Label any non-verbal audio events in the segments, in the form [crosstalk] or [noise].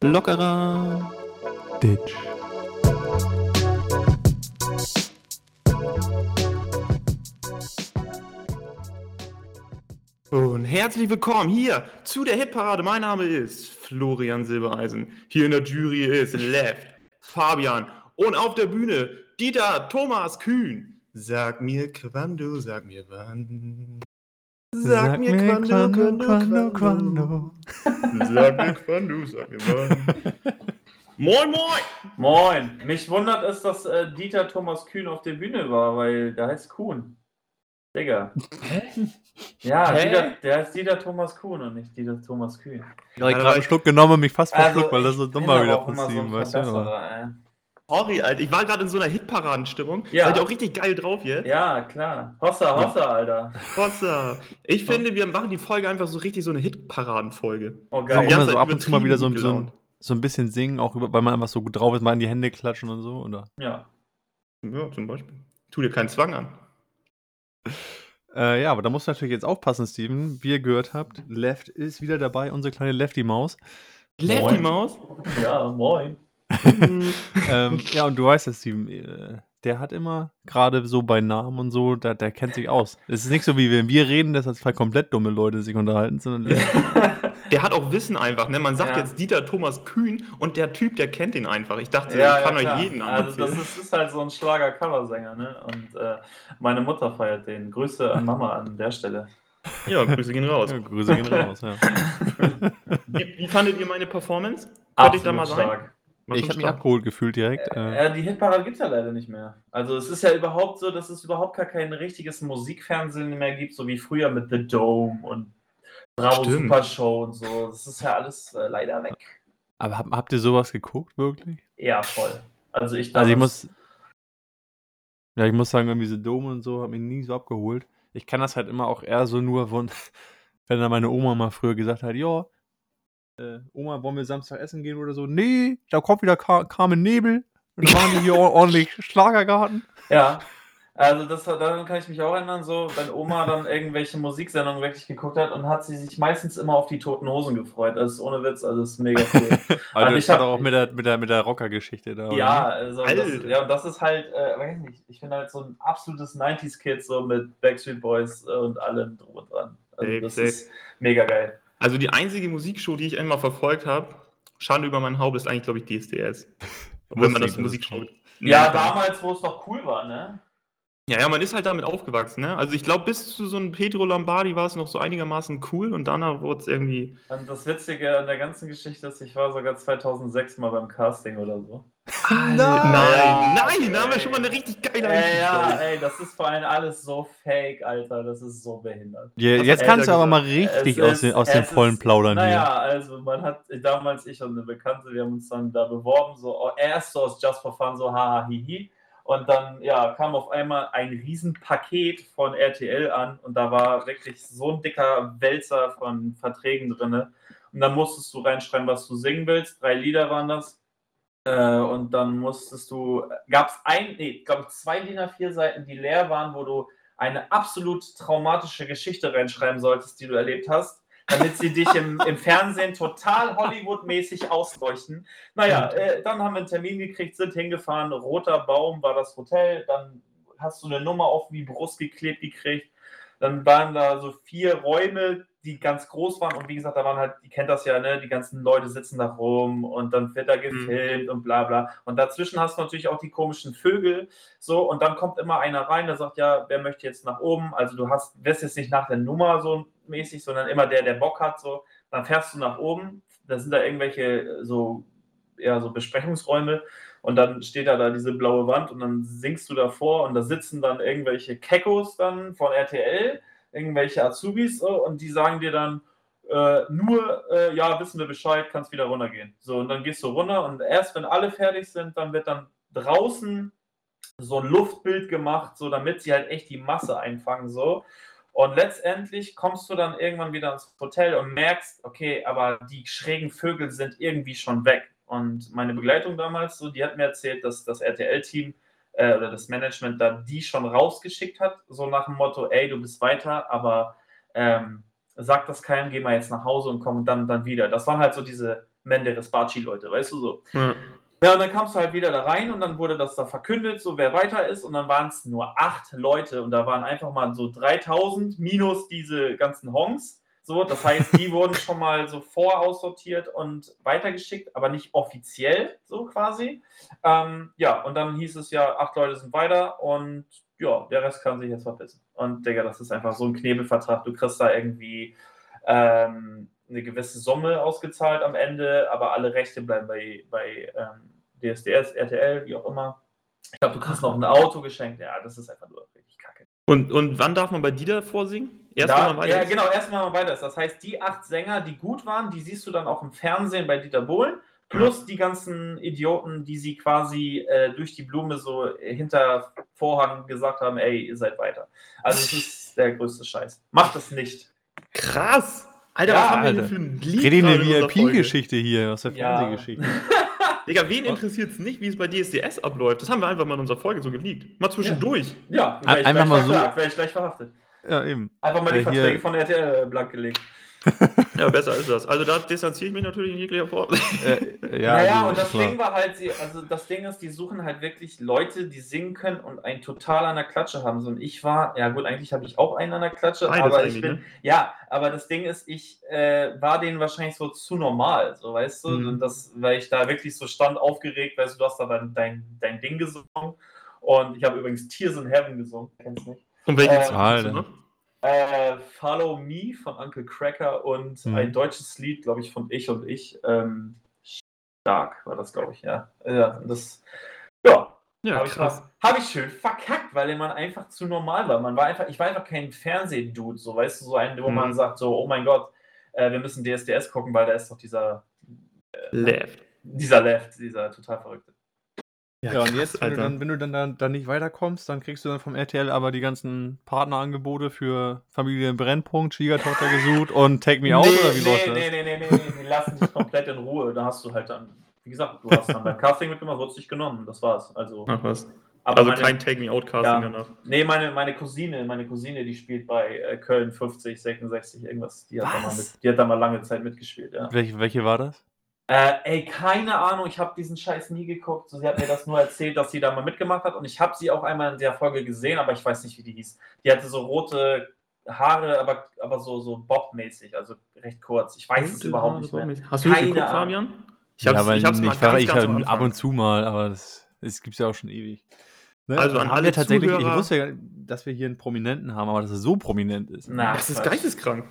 Lockerer Ditch. Und herzlich willkommen hier zu der Hitparade. Mein Name ist Florian Silbereisen. Hier in der Jury ist Left, Fabian und auf der Bühne Dieter Thomas Kühn. Sag mir quando, sag mir wann. Sag, mir quando, quando, quando, quando. Sag mir quando, sag mir wann. [laughs] Moin, moin! Moin! Mich wundert es, dass äh, Dieter Thomas Kühn auf der Bühne war, weil der heißt Kuhn. Digga. Hä? Ja, Hä? Dieter, der heißt Dieter Thomas Kuhn und nicht Dieter Thomas Kühn. Ja, ich Ja, gerade aber einen Schluck genommen und mich fast Also, verschluckt, weil das so dumm aber wieder auch immer so ein passieren, weißt du? Sorry, Alter. Ich war gerade in so einer Hitparadenstimmung. Ja. Seid ihr auch richtig geil drauf jetzt? Ja, klar. Hossa, Hossa, Alter. Hossa. Ich finde, wir machen die Folge einfach so richtig so eine Hitparadenfolge. Oh, geil. Ja. immer so ab und zu mal wieder so, so, gelaunt. so ein bisschen singen, auch über, weil man einfach so gut drauf ist, mal in die Hände klatschen und so, oder? Ja. Ja, zum Beispiel. Tu dir keinen Zwang an. Äh, ja, aber da musst du natürlich jetzt aufpassen, Steven. Wie ihr gehört habt, Left ist wieder dabei, unsere kleine Lefty-Maus. Lefty Moin. Maus? Ja, moin. [laughs] ähm, [laughs] ja, und du weißt Steven, äh, der hat immer, gerade so bei Namen und so, der, der kennt sich aus. Es ist nicht so, wie wenn wir reden, dass das zwei komplett dumme Leute sich unterhalten, sondern [laughs] Der hat auch Wissen einfach, ne? Man sagt Ja. jetzt Dieter Thomas Kühn und der Typ, der kennt ihn einfach. Ich dachte, Ja, ich kann ja, euch jeden Also das ist, ist halt so ein Schlager-Coversänger, ne? Und äh, meine Mutter feiert den. Grüße an Mama an der Stelle. Ja, Grüße gehen raus. ja, Grüße gehen raus. Ja. Wie, wie fandet ihr meine Performance? Könnte ich da mal sein? Ich habe mich abgeholt gefühlt direkt. Äh, Ja, die Hitparade gibt es ja leider nicht mehr. Also es ist ja überhaupt so, dass es überhaupt gar kein richtiges Musikfernsehen mehr gibt, so wie früher mit The Dome und Bravo Stimmt. Super Show und so. Das ist ja alles äh, leider weg. aber hab, habt ihr sowas geguckt, wirklich? Ja, voll. Also ich Also ich muss. Ja, ich muss sagen, irgendwie diese Dome und so hat mich nie so abgeholt. Ich kann das halt immer auch eher so nur von, [laughs] wenn dann meine Oma mal früher gesagt hat, ja, äh, Oma, wollen wir Samstag essen gehen oder so? Nee, da kommt wieder Car Carmen Nebel. Und dann waren die hier [laughs] or- ordentlich Schlagergarten. Ja. Also das, daran kann ich mich auch erinnern, so wenn Oma dann irgendwelche Musiksendungen wirklich geguckt hat und hat sie sich meistens immer auf die toten Hosen gefreut. Das ist ohne Witz, also das ist mega cool. [laughs] Also ich ich hatte auch mit der, mit der, mit der Rocker-Geschichte da. Ja, also das, ja, und das ist halt, äh, weiß nicht, ich finde halt so ein absolutes 90s-Kid so mit Backstreet Boys und allem drum und dran. Also das ist mega geil. Also die einzige Musikshow, die ich einmal verfolgt habe, Schande über mein Haupt, ist eigentlich, glaube ich, DSDS. [laughs] Wenn man das Musikshow. Ja, damals, wo es noch cool war, ne? Ja, ja, man ist halt damit aufgewachsen, ne? Also ich glaube, bis zu so einem Pedro Lombardi war es noch so einigermaßen cool und danach wurde es irgendwie. Und das Witzige an der ganzen Geschichte ist, ich war sogar 2006 mal beim Casting oder so. Nein, Ja, nein, da haben wir schon mal eine richtig geile Ey, ja, ey, das ist vor allem alles so fake, Alter. Das ist so behindert. Ja, jetzt kannst du er aber mal richtig Es aus, ist- den, aus dem vollen ist- Plaudern Naja, also man hat damals, ich und eine Bekannte, wir haben uns dann da beworben, so oh, erst so aus Just for Fun, so haha, hihi. Und dann ja, kam auf einmal ein Riesenpaket von RTL an und da war wirklich so ein dicker Wälzer von Verträgen drin. Und dann musstest du reinschreiben, was du singen willst. Drei Lieder waren das. Äh, und dann musstest du, gab es ein, nee, glaube ich, zwei DIN A4 Seiten, die leer waren, wo du eine absolut traumatische Geschichte reinschreiben solltest, die du erlebt hast, damit sie dich im, im Fernsehen total Hollywood-mäßig ausleuchten. Naja, äh, dann haben wir einen Termin gekriegt, sind hingefahren, Roter Baum war das Hotel, dann hast du eine Nummer auf die Brust geklebt gekriegt, dann waren da so vier Räume, die ganz groß waren. Und wie gesagt, da waren halt, ihr kennt das ja, ne, die ganzen Leute sitzen da rum und dann wird da gefilmt und bla bla. Und dazwischen hast du natürlich auch die komischen Vögel, so, und dann kommt immer einer rein, der sagt, ja, wer möchte jetzt nach oben? Also du hast, wirst jetzt nicht nach der Nummer so mäßig, sondern immer der, der Bock hat, so, dann fährst du nach oben, da sind da irgendwelche so, ja, so Besprechungsräume und dann steht da, da diese blaue Wand und dann singst du davor und da sitzen dann irgendwelche Kekos dann von RTL, irgendwelche Azubis so, und die sagen dir dann, äh, nur, äh, ja, wissen wir Bescheid, kannst wieder runtergehen. So, und dann gehst du runter und erst wenn alle fertig sind, dann wird dann draußen so ein Luftbild gemacht, so damit sie halt echt die Masse einfangen, so. Und letztendlich kommst du dann irgendwann wieder ins Hotel und merkst, okay, aber die schrägen Vögel sind irgendwie schon weg. Und meine Begleitung damals, so, die hat mir erzählt, dass das RTL-Team äh, oder das Management da die schon rausgeschickt hat, so nach dem Motto, ey, du bist weiter, aber ähm, sag das keinem, geh mal jetzt nach Hause und komm dann, dann wieder. Das waren halt so diese Menderes Baci-Leute, weißt du so. Ja. Ja, und dann kamst du halt wieder da rein und dann wurde das da verkündet, so wer weiter ist. Und dann waren es nur acht Leute und da waren einfach mal so 3000 minus diese ganzen Hongs. So, das heißt, die wurden schon mal so voraussortiert und weitergeschickt, aber nicht offiziell, so quasi. Ähm, ja, und dann hieß es ja, acht Leute sind weiter und ja, der Rest kann sich jetzt verpissen. Und Digga, das ist einfach so ein Knebelvertrag. Du kriegst da irgendwie ähm, eine gewisse Summe ausgezahlt am Ende, aber alle Rechte bleiben bei, bei ähm, DSDS, RTL, wie auch immer. Ich glaube, du kriegst noch ein Auto geschenkt. Ja, das ist einfach nur richtig kacke. Und, und wann darf man bei Dieter vorsingen? Erst Da- wenn man weiter ja, genau, erstmal mal weiter ist. Das heißt, die acht Sänger, die gut waren, die siehst du dann auch im Fernsehen bei Dieter Bohlen. Plus die ganzen Idioten, die sie quasi äh, durch die Blume so hinter Vorhang gesagt haben, ey, ihr seid weiter. Also es ist [laughs] der größte Scheiß. Macht es nicht. Krass! Alter, Ja, was haben wir Alter. denn für ein Lied Rede gerade eine? VIP-Geschichte hier aus der Ja. Fernsehgeschichte. [laughs] Digga, wen interessiert es nicht, wie es bei DSDS abläuft? Das haben wir einfach mal in unserer Folge so geleakt. Mal zwischendurch. Ja, ich einfach mal so- wär ich gleich verhaftet. Ja, eben. Einfach mal die Äh, hier- Verträge von RTL blank gelegt. [laughs] Ja, besser ist das. Also da distanziere ich mich natürlich in jeglicher Form. Äh, ja, [laughs] naja, also, und das klar. Ding war halt, sie, also das Ding ist, die suchen halt wirklich Leute, die singen können und einen total an der Klatsche haben. So, und ich war, ja gut, eigentlich habe ich auch einen an der Klatsche, Beides aber ich bin, ne? ja, aber das Ding ist, ich äh, war denen wahrscheinlich so zu normal, so weißt du, Mhm. und das, weil ich da wirklich so stand aufgeregt, weißt du, du hast da dein, dein, dein Ding gesungen und ich habe übrigens Tears in Heaven gesungen, kennst du nicht? Und welche Äh, du noch? Äh, Follow Me von Uncle Cracker und Mhm. ein deutsches Lied, glaube ich, von Ich und Ich. Ähm, stark war das, glaube ich, ja. Ja, das, ja, Ja, habe ich, hab ich schön verkackt, weil man einfach zu normal war. Man war einfach, ich war einfach kein Fernsehdude, so weißt du, so ein, wo Mhm. man sagt, so, oh mein Gott, äh, wir müssen DSDS gucken, weil da ist doch dieser, Left. dieser Left, dieser total verrückte. Ja, und krass, jetzt, wenn du, dann, wenn du dann, dann, dann nicht weiterkommst, dann kriegst du dann vom RTL aber die ganzen Partnerangebote für Familie Brennpunkt, Schwiegertochter [laughs] gesucht und Take Me Out oder wie nee, läuft das? nee, nee, nee, nee, nee, die lassen dich komplett in Ruhe. Da hast du halt dann, wie gesagt, du hast dann beim Casting mitgemacht, wurdest dich genommen, das war's. Also, Ach was. aber Also meine, kein Take Me Out Casting Ja. danach. Nee, meine, meine Cousine, meine Cousine, die spielt bei äh, Köln 50, 66, irgendwas. Die hat, da mal, mit, die hat da mal lange Zeit mitgespielt, ja. Welche, welche war das? Äh, ey, keine Ahnung, ich habe diesen Scheiß nie geguckt. So, sie hat mir das nur erzählt, dass sie da mal mitgemacht hat und ich habe sie auch einmal in der Folge gesehen, aber ich weiß nicht, wie die hieß. Die hatte so rote Haare, aber, aber so, so Bob-mäßig, also recht kurz. Ich weiß es überhaupt nicht mehr. Hast du das Keine geguckt, Ahnung. Fabian? Ich ja, aber ich hab's nicht, mal ich, ganz, ich ganz ab und zu mal, aber das, das gibt es ja auch schon ewig. Ne? Also an haben alle wir tatsächlich, ich Zuhörer- wusste ja, dass wir hier einen Prominenten haben, aber dass er so prominent ist. Na, Das ist geisteskrank.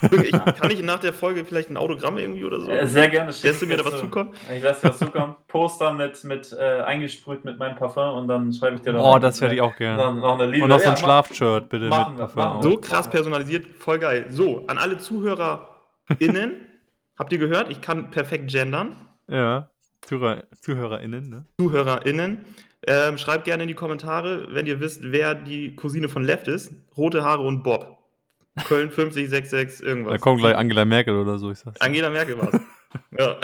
Wirklich, kann ich nach der Folge vielleicht ein Autogramm irgendwie oder so? Äh, sehr gerne. Lässt du mir da was zukommen? Ich lasse dir was zukommen. Poster mit, mit äh, eingesprüht mit meinem Parfum und dann schreibe ich dir dann Oh, das hätte ich auch gerne. Noch, noch eine Liebe. Und noch so Ja, ein mach- Schlafshirt, bitte. machen mit Parfum machen. So krass personalisiert, voll geil. So, an alle ZuhörerInnen, [laughs] habt ihr gehört? Ich kann perfekt gendern. Ja, Zuhörer, ZuhörerInnen, ne? ZuhörerInnen, ähm, schreibt gerne in die Kommentare, wenn ihr wisst, wer die Cousine von Left ist. Rote Haare und Bob. Köln 5066 Da irgendwas. kommt gleich Angela Merkel oder so, ich sag's. Angela Merkel war's. [laughs] ja.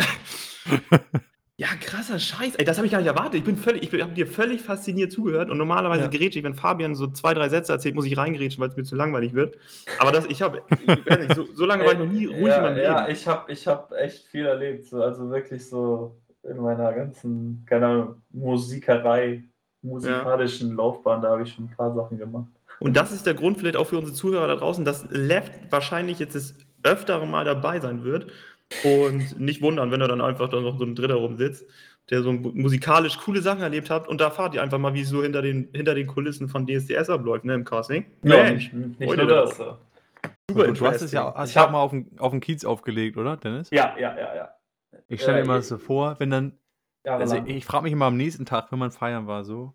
Ja, krasser Scheiß. Ey, das habe ich gar nicht erwartet. Ich bin völlig, ich habe dir völlig fasziniert zugehört und normalerweise Ja. grätsche ich, wenn Fabian so zwei, drei Sätze erzählt, muss ich reingrätschen, weil es mir zu langweilig wird. Aber das, ich habe, so, so lange war ich noch nie ruhig in ja, meinem Leben. ja, ich habe ich hab echt viel erlebt. So, also wirklich so in meiner ganzen, keine Ahnung, Musikerei, musikalischen Laufbahn, da habe ich schon ein paar Sachen gemacht. Und das ist der Grund vielleicht auch für unsere Zuhörer da draußen, dass Left wahrscheinlich jetzt das öftere Mal dabei sein wird. Und nicht wundern, wenn er dann einfach da noch so ein Dritter rumsitzt, der so musikalisch coole Sachen erlebt hat. Und da fahrt ihr einfach mal, wie es so hinter den, hinter den Kulissen von DSDS abläuft, ne, im Casting. Mensch, nicht, nicht nur da das. So. super du hast es ja hast Ich ja auch hab- mal auf den, auf Kiez aufgelegt, oder, Dennis? Ja, ja, ja, ja. Ich stelle Äh, mir mal so vor, wenn dann, ja also ich frage mich immer am nächsten Tag, wenn man feiern war, so,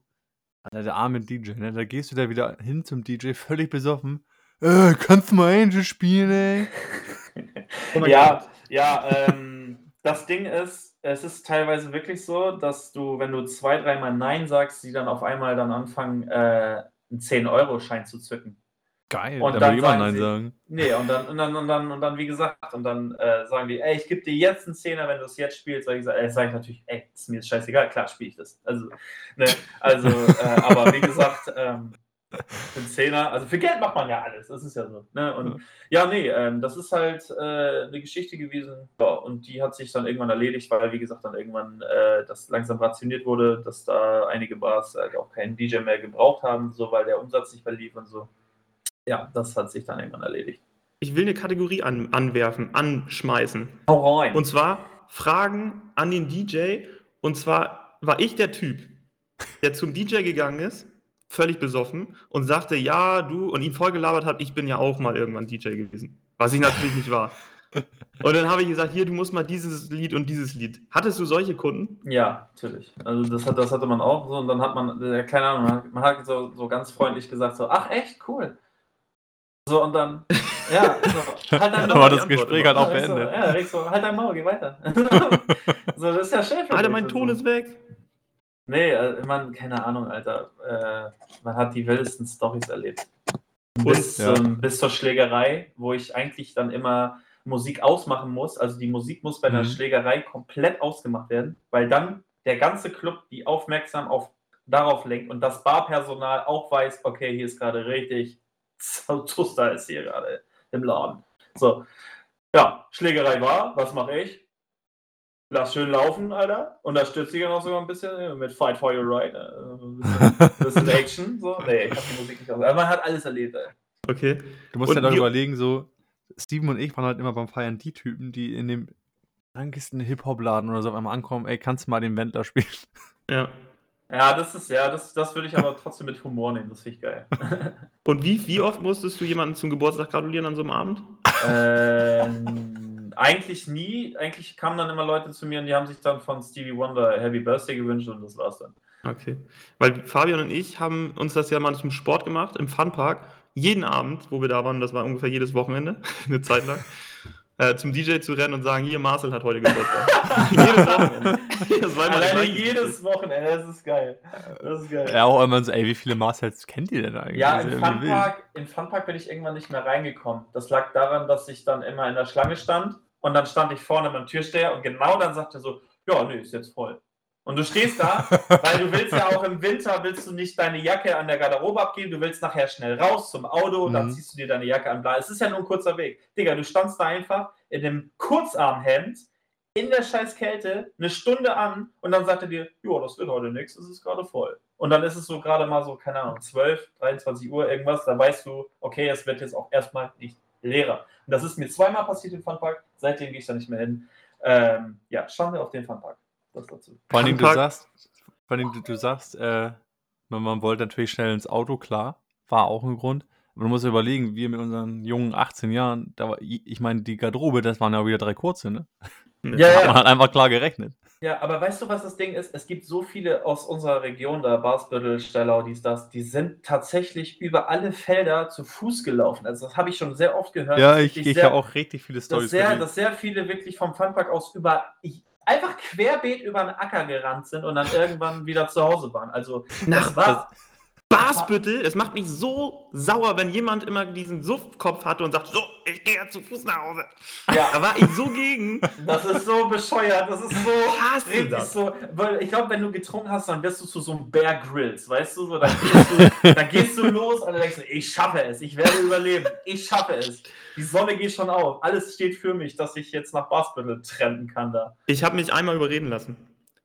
Alter, der arme DJ, ne? Da gehst du da wieder hin zum DJ, völlig besoffen. Äh, kannst du mal Angel spielen, ey? [laughs] Oh ja, Gott. ja, ähm, das Ding ist, es ist teilweise wirklich so, dass du, wenn du zwei, dreimal Nein sagst, sie dann auf einmal dann anfangen, äh, einen 10-Euro-Schein zu zücken. Geil, Und da dann will Nein sie- sagen. Nee, und dann, und dann, und dann, und dann wie gesagt, und dann äh, sagen die, ey, ich gebe dir jetzt einen Zehner, wenn du es jetzt spielst. Sag ich, äh, sag ich natürlich, ey, ist mir jetzt scheißegal, klar spiele ich das. Also, ne, also äh, aber wie gesagt, ähm, für einen Zehner, also für Geld macht man ja alles, das ist ja so. Ne? Und ja, nee, ähm, das ist halt äh, eine Geschichte gewesen. Ja, und die hat sich dann irgendwann erledigt, weil, wie gesagt, dann irgendwann äh, das langsam rationiert wurde, dass da einige Bars halt auch keinen DJ mehr gebraucht haben, so weil der Umsatz nicht mehr lief und so. Ja, das hat sich dann irgendwann erledigt. Ich will eine Kategorie an, anwerfen, anschmeißen. Hau rein. Und zwar Fragen an den DJ. Und zwar war ich der Typ, der zum DJ gegangen ist, völlig besoffen, und sagte, ja, du, und ihn vollgelabert hat, ich bin ja auch mal irgendwann DJ gewesen. Was ich natürlich nicht war. Und dann habe ich gesagt, hier, du musst mal dieses Lied und dieses Lied. Hattest du solche Kunden? Ja, natürlich. Also das, hat, das hatte man auch so und dann hat man, äh, keine Ahnung, man hat, man hat so, so ganz freundlich gesagt, so, ach echt, cool. So und dann, ja, so, [laughs] halt dein Maul. war das Antwort Gespräch halt auch ich so, beendet. ja, ich so, halt dein Maul, geh weiter. [laughs] so, das ist ja schön für Alter, mein Ton so. ist weg. Nee, äh, man, keine Ahnung, Alter. Äh, man hat die wildesten Stories erlebt. Bis, Ja. ähm, bis zur Schlägerei, wo ich eigentlich dann immer Musik ausmachen muss. Also die Musik muss bei Mhm. Schlägerei komplett ausgemacht werden, weil dann der ganze Club die aufmerksam auf, darauf lenkt und das Barpersonal auch weiß, okay, hier ist gerade richtig Zuster ist hier gerade im Laden. So, ja, Schlägerei war, was mache ich? Lass schön laufen, Alter. Unterstütze ich ja noch sogar ein bisschen mit Fight for Your Right. äh, Ein [laughs] bisschen, bisschen Action. So. Nee, ich hab die Musik nicht aus. Aber man hat alles erlebt, ey. Okay. Du musst ja wie- überlegen, so, Steven und ich waren halt immer beim Feiern die Typen, die in dem krankesten Hip-Hop-Laden oder so auf einmal ankommen, ey, kannst du mal den Wendler spielen? Ja. Ja, das ist, ja, das, das würde ich aber trotzdem mit Humor nehmen. Das finde ich geil. [laughs] Und wie, wie oft musstest du jemanden zum Geburtstag gratulieren an so einem Abend? ähm, eigentlich nie. Eigentlich kamen dann immer Leute zu mir und die haben sich dann von Stevie Wonder Happy Birthday gewünscht und das war's dann. Okay. Weil Fabian und ich haben uns das ja mal zum Sport gemacht im Funpark. Jeden Abend, wo wir da waren, das war ungefähr jedes Wochenende, [laughs] eine Zeit lang, äh, zum DJ zu rennen und sagen, hier, Marcel hat heute Geburtstag. [laughs] jedes Wochenende. Das Alleine jedes Wochenende, das ist geil. Das ist geil. Ja, auch immer so, ey, wie viele Marcells kennt ihr denn eigentlich? Ja, im. Funpark, im Funpark bin ich irgendwann nicht mehr reingekommen. Das lag daran, dass ich dann immer in der Schlange stand und dann stand ich vorne beim Türsteher und genau dann sagte er so, ja, nee, ist jetzt voll. Und du stehst da, [laughs] weil du willst ja auch im Winter, willst du nicht deine Jacke an der Garderobe abgeben, du willst nachher schnell raus zum Auto, dann Mhm. ziehst du dir deine Jacke an. Bla. Es ist ja nur ein kurzer Weg. Digga, du standst da einfach in dem Kurzarmhemd in der scheiß Kälte eine Stunde an und dann sagt er dir, ja, das wird heute nichts, es ist gerade voll. Und dann ist es so gerade mal so, keine Ahnung, 12, 23 Uhr irgendwas, da weißt du, okay, es wird jetzt auch erstmal nicht leerer. Und das ist mir zweimal passiert im Funpark, seitdem gehe ich da nicht mehr hin. Ähm, ja, schauen wir auf den Funpark. Das dazu. Vor allem, du sagst, vor allem, du, du sagst, äh, man, man wollte natürlich schnell ins Auto, klar, war auch ein Grund. Aber du musst dir überlegen, wir mit unseren jungen 18 Jahren, da war, ich meine, die Garderobe, das waren ja wieder drei kurze, ne? Ja, Hat ja. man halt einfach klar gerechnet. Ja, aber weißt du, was das Ding ist? Es gibt so viele aus unserer Region, da Barsbüttel, Stellau, dies, das, die sind tatsächlich über alle Felder zu Fuß gelaufen. Also das habe ich schon sehr oft gehört. Ja, dass ich, ich sehr- habe auch richtig viele dass Storys sehr, gelesen. dass sehr viele wirklich vom Funpark aus über ich, einfach querbeet über den Acker gerannt sind und dann irgendwann wieder zu Hause waren. Also Nach war, Basbüttel, es macht mich so sauer, wenn jemand immer diesen Suffkopf hatte und sagt, so, ich gehe jetzt zu Fuß nach Hause. ja, Da war ich so gegen. das ist so bescheuert, das ist so hasse das. so, weil ich glaube, wenn du getrunken hast, dann wirst du zu so einem Bear Grylls, weißt du, so, dann gehst du, dann gehst du los und dann denkst du, ich schaffe es, ich werde überleben, ich schaffe es. Die Sonne geht schon auf, alles steht für mich, dass ich jetzt nach Basbüttel trennen kann da. Ich habe mich einmal überreden lassen.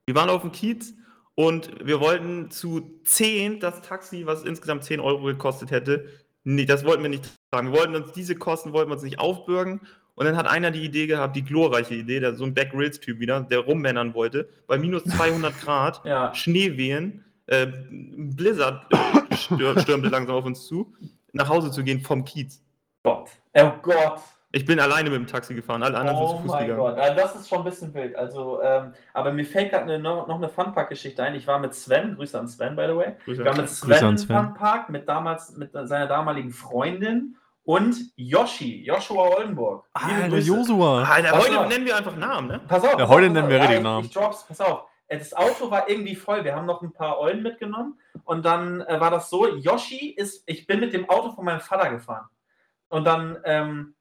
Wir waren auf dem Kiez und wir wollten zu 10 das Taxi, was insgesamt 10 Euro gekostet hätte, nee, das wollten wir nicht tragen. Wir wollten uns diese Kosten wollten wir uns nicht aufbürgen. Und dann hat einer die Idee gehabt, die glorreiche Idee, der, so ein Back Grills Typ wieder, der rummännern wollte, bei minus 200 Grad, [laughs] Ja, Schneewehen, äh, Blizzard äh, stür stürmte langsam auf uns zu, nach Hause zu gehen vom Kiez. Gott. Oh Gott. Ich bin alleine mit dem Taxi gefahren, alle anderen sind Oh zu Fuß mein gegangen. Gott, also das ist schon ein bisschen wild. Also, ähm, aber mir fällt gerade eine, noch, noch eine Funpark-Geschichte ein. Ich war mit Sven, Grüße an Sven, by the way. Grüße Ich war an mit Sven. Im. Funpark, mit damals mit seiner damaligen Freundin und Yoshi, Joshua Oldenburg. Liebe Alter. Josua. Alter, Pass heute auf. nennen wir einfach Namen, ne? Pass auf. Ja, heute nennen wir auf. richtig ich, Namen. Ich drops, pass auf. äh, das Auto war irgendwie voll. Wir haben noch ein paar Eulen mitgenommen. Und dann äh, war das so: Yoshi ist, ich bin mit dem Auto von meinem Vater gefahren. Und dann ähm,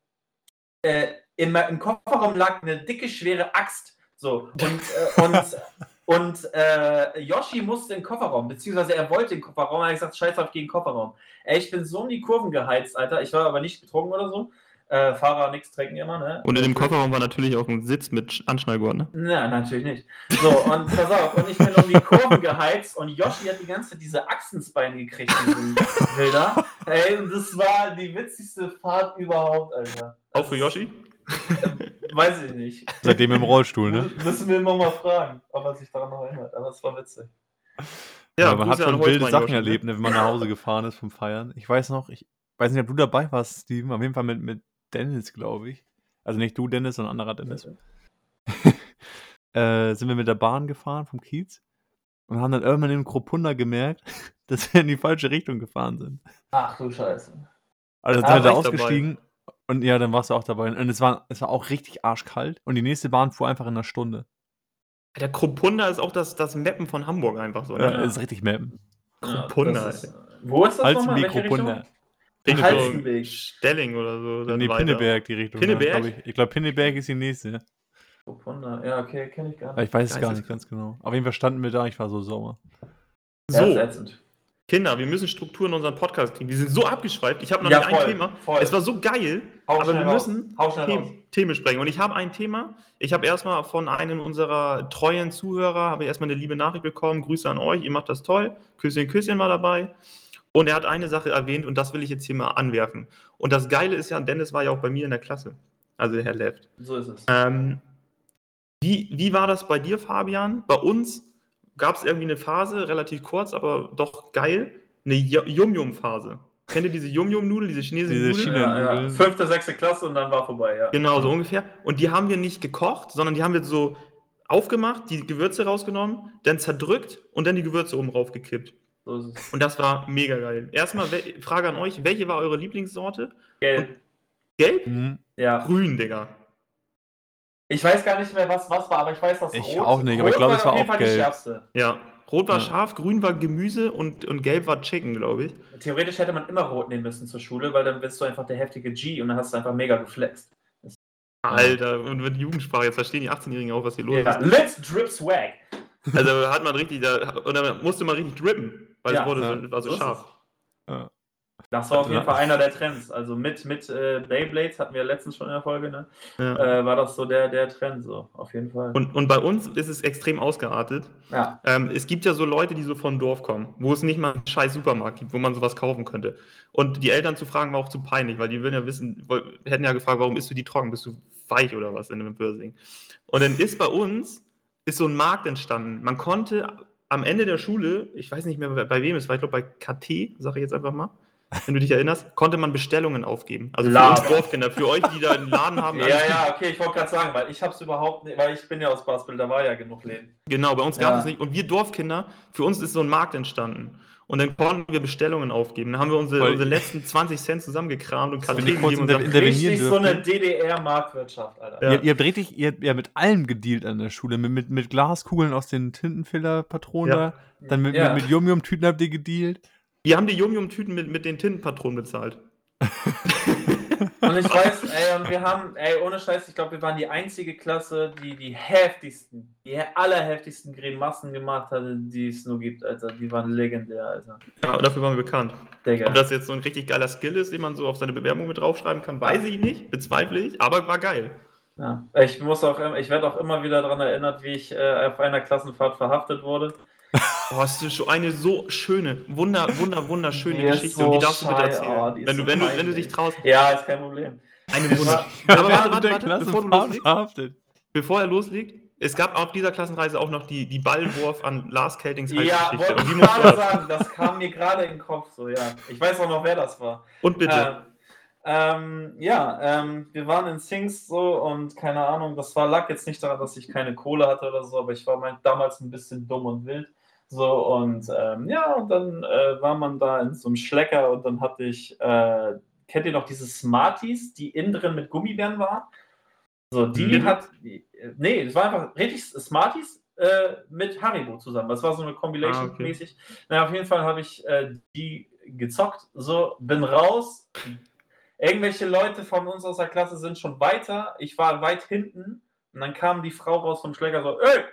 äh, im, im Kofferraum lag eine dicke, schwere Axt. So. Und, äh, und, [laughs] und äh, Yoshi musste in den Kofferraum, beziehungsweise er wollte in den Kofferraum. Er hat gesagt: Scheiß auf gegen den Kofferraum. Ey, ich bin so um die Kurven geheizt, Alter. Ich war aber nicht betrunken oder so. Äh, Fahrer nichts trinken immer, ne? Und in dem Kofferraum war natürlich auch ein Sitz mit Anschnallgurt, ne? Na, natürlich nicht. So, und pass auf, und ich bin um die Kurven geheizt und Yoshi hat die ganze Zeit diese Achsensbeine gekriegt, diesen Bilder. Ey, und das war die witzigste Fahrt überhaupt, Alter. Auch für Yoshi? Weiß ich nicht. Seitdem im Rollstuhl, ne? Müssen wir immer mal fragen, ob er sich daran noch erinnert. Aber es war witzig. Ja, man hat schon wilde Sachen Yoshi, ne? erlebt, ne, wenn man nach Hause gefahren ist vom Feiern. Ich weiß noch, ich weiß nicht, ob du dabei warst, Steven. Auf jeden Fall mit, mit Dennis, glaube ich. Also nicht du, Dennis, sondern ein anderer Dennis. [laughs] äh, sind wir mit der Bahn gefahren vom Kiez und haben dann irgendwann in Kropunda gemerkt, [laughs] dass wir in die falsche Richtung gefahren sind. Ach du Scheiße. Also dann Ah, sind wir da ich dabei. ausgestiegen und ja, dann warst du auch dabei. Und es war, es war auch richtig arschkalt und die nächste Bahn fuhr einfach in einer Stunde. Der Kruppunda ist auch das, das Mappen von Hamburg einfach so, Ja, ne? das ist richtig mappen. Ja, Kropunda, ist, wo ist das nochmal? wie Welche Richtung? Kropunda. Halstenweg. Stelling oder so. dann Nee, weiter. Pinneberg die Richtung. Pinneberg? Ne, glaub ich ich glaube, Pinneberg ist die nächste. Ja, okay, kenne ich gar Aber nicht. ich weiß es gar nicht ganz genau. Auf jeden Fall standen wir da, ich war so sauer. So. Kinder, wir müssen Struktur in unseren Podcast kriegen. Die sind so abgeschweift. Ich habe noch Ja, nicht voll, ein Thema. voll. Es war so geil, Hau aber wir raus. müssen. Themen, Themen sprechen. Und ich habe ein Thema. Ich habe erstmal von einem unserer treuen Zuhörer, habe ich erstmal eine liebe Nachricht bekommen. Grüße an euch, ihr macht das toll. Küsschen, Küsschen war dabei. Und er hat eine Sache erwähnt und das will ich jetzt hier mal anwerfen. Und das Geile ist ja, Dennis war ja auch bei mir in der Klasse. Also der Herr Left. So ist es. Ähm, wie, wie war das bei dir, Fabian? Bei uns gab es irgendwie eine Phase, relativ kurz, aber doch geil, eine Yu- Yum-Yum-Phase. Kennt ihr diese Yum-Yum-Nudeln, diese chinesischen Diese Nudeln? China- Ja, ja. Nudeln. Fünfte, sechste Klasse und dann war vorbei, ja. Genau, so ungefähr. Und die haben wir nicht gekocht, sondern die haben wir so aufgemacht, die Gewürze rausgenommen, dann zerdrückt und dann die Gewürze oben raufgekippt. So ist es. Und das war mega geil. Erstmal Frage an euch, welche war eure Lieblingssorte? Gelb. Gelb? Mhm. Ja. Grün, Digga. Ich weiß gar nicht mehr, was was war, aber ich weiß, dass Ich auch nicht, aber ich Rot glaube, es war auf jeden auch Fall die gelb. schärfste. Ja. Rot war Ja. scharf, grün war Gemüse und, und gelb war Chicken, glaube ich. Theoretisch hätte man immer rot nehmen müssen zur Schule, weil dann bist du einfach der heftige G und dann hast du einfach mega geflext. Alter, und mit Jugendsprache, jetzt verstehen die 18-Jährigen auch, was hier los Ja. ist. Let's drip swag. Also hat man richtig, da, und dann musste man richtig drippen, weil Ja. es wurde Ja. so, war so scharf. Das war auf jeden Ja. Fall einer der Trends. Also mit, mit äh, Beyblades hatten wir letztens schon in der Folge, ne? Ja. Äh, war das so der, der Trend, so, auf jeden Fall. Und, und bei uns ist es extrem ausgeartet. ja. Ähm, es gibt ja so Leute, die so vom Dorf kommen, wo es nicht mal einen scheiß Supermarkt gibt, wo man sowas kaufen könnte. Und die Eltern zu fragen war auch zu peinlich, weil die würden ja wissen, hätten ja gefragt, warum isst du die trocken? Bist du weich oder was in einem Börsing? Und dann ist bei uns ist so ein Markt entstanden. Man konnte am Ende der Schule, ich weiß nicht mehr bei, wem es war, ich glaube bei KT, sage ich jetzt einfach mal, wenn du dich erinnerst, konnte man Bestellungen aufgeben. Also für uns Dorfkinder, für euch, die da einen Laden haben. Ja, ja, okay, ich wollte gerade sagen, weil ich habe es überhaupt nicht, weil ich bin ja aus Basel, da war ja genug Läden. Genau, bei uns gab Ja. es nicht. Und wir Dorfkinder, für uns ist so ein Markt entstanden. Und dann konnten wir Bestellungen aufgeben. Dann haben wir unsere, unsere letzten 20 Cent zusammengekramt und kurz gegeben und inter- Richtig so eine. DDR-Marktwirtschaft, Alter. Ja. Ihr, ihr habt richtig, ihr habt ja mit allem gedealt an der Schule. Mit, mit, mit Glaskugeln aus den Tintenfiller-Patronen Ja. da. Dann mit, Ja. mit, mit Yum-Yum-Tüten habt ihr gedealt. wir haben die Yum-Yum-Tüten mit, mit den Tintenpatronen bezahlt. [laughs] Und ich weiß, ey, und wir haben, ey, ohne Scheiß, ich glaube, wir waren die einzige Klasse, die die heftigsten, die allerheftigsten Grimassen gemacht hatte, die es nur gibt, Alter. Die waren legendär, Alter. Ja, und dafür waren wir bekannt. Digga. Ob das jetzt so ein richtig geiler Skill ist, den man so auf seine Bewerbung mit draufschreiben kann, weiß ich nicht, bezweifle ich, aber war geil. Ja. Ich muss auch, ich werde auch immer wieder daran erinnert, wie ich äh, auf einer Klassenfahrt verhaftet wurde. Oh, hast du schon eine so schöne, wunder, wunder, wunderschöne Die Geschichte so und die darfst du bitte erzählen. oh, wenn, du, so wenn, du, wenn du dich traust, Ja, ist kein Problem. eine Wunder. [laughs] Aber warte, warte, warte, bevor du loslegst, bevor er loslegt, es gab auf dieser Klassenreise auch noch die, die Ballwurf an Lars Keltings Ja, wollte ich du gerade sagen, das kam mir gerade in den Kopf, so, ja. Ich weiß auch noch, wer das war. Und bitte. Ähm, ähm, ja, ähm, wir waren in Sings so und keine Ahnung, das war, lag jetzt nicht daran, dass ich keine Kohle hatte oder so, aber ich war mein, damals ein bisschen dumm und wild. So und ähm, ja, und dann äh, war man da in so einem Schlecker und dann hatte ich, äh, kennt ihr noch diese Smarties, die innen drin mit Gummibären waren? So, die Mhm. hat, die, nee, es war einfach richtig Smarties, äh, mit Haribo zusammen. Das war so eine Compilation Ah, okay. mäßig. Naja, auf jeden Fall habe ich äh, die gezockt, so bin raus. Irgendwelche Leute von uns aus der Klasse sind schon weiter. Ich war weit hinten und dann kam die Frau raus vom Schläger so, ey,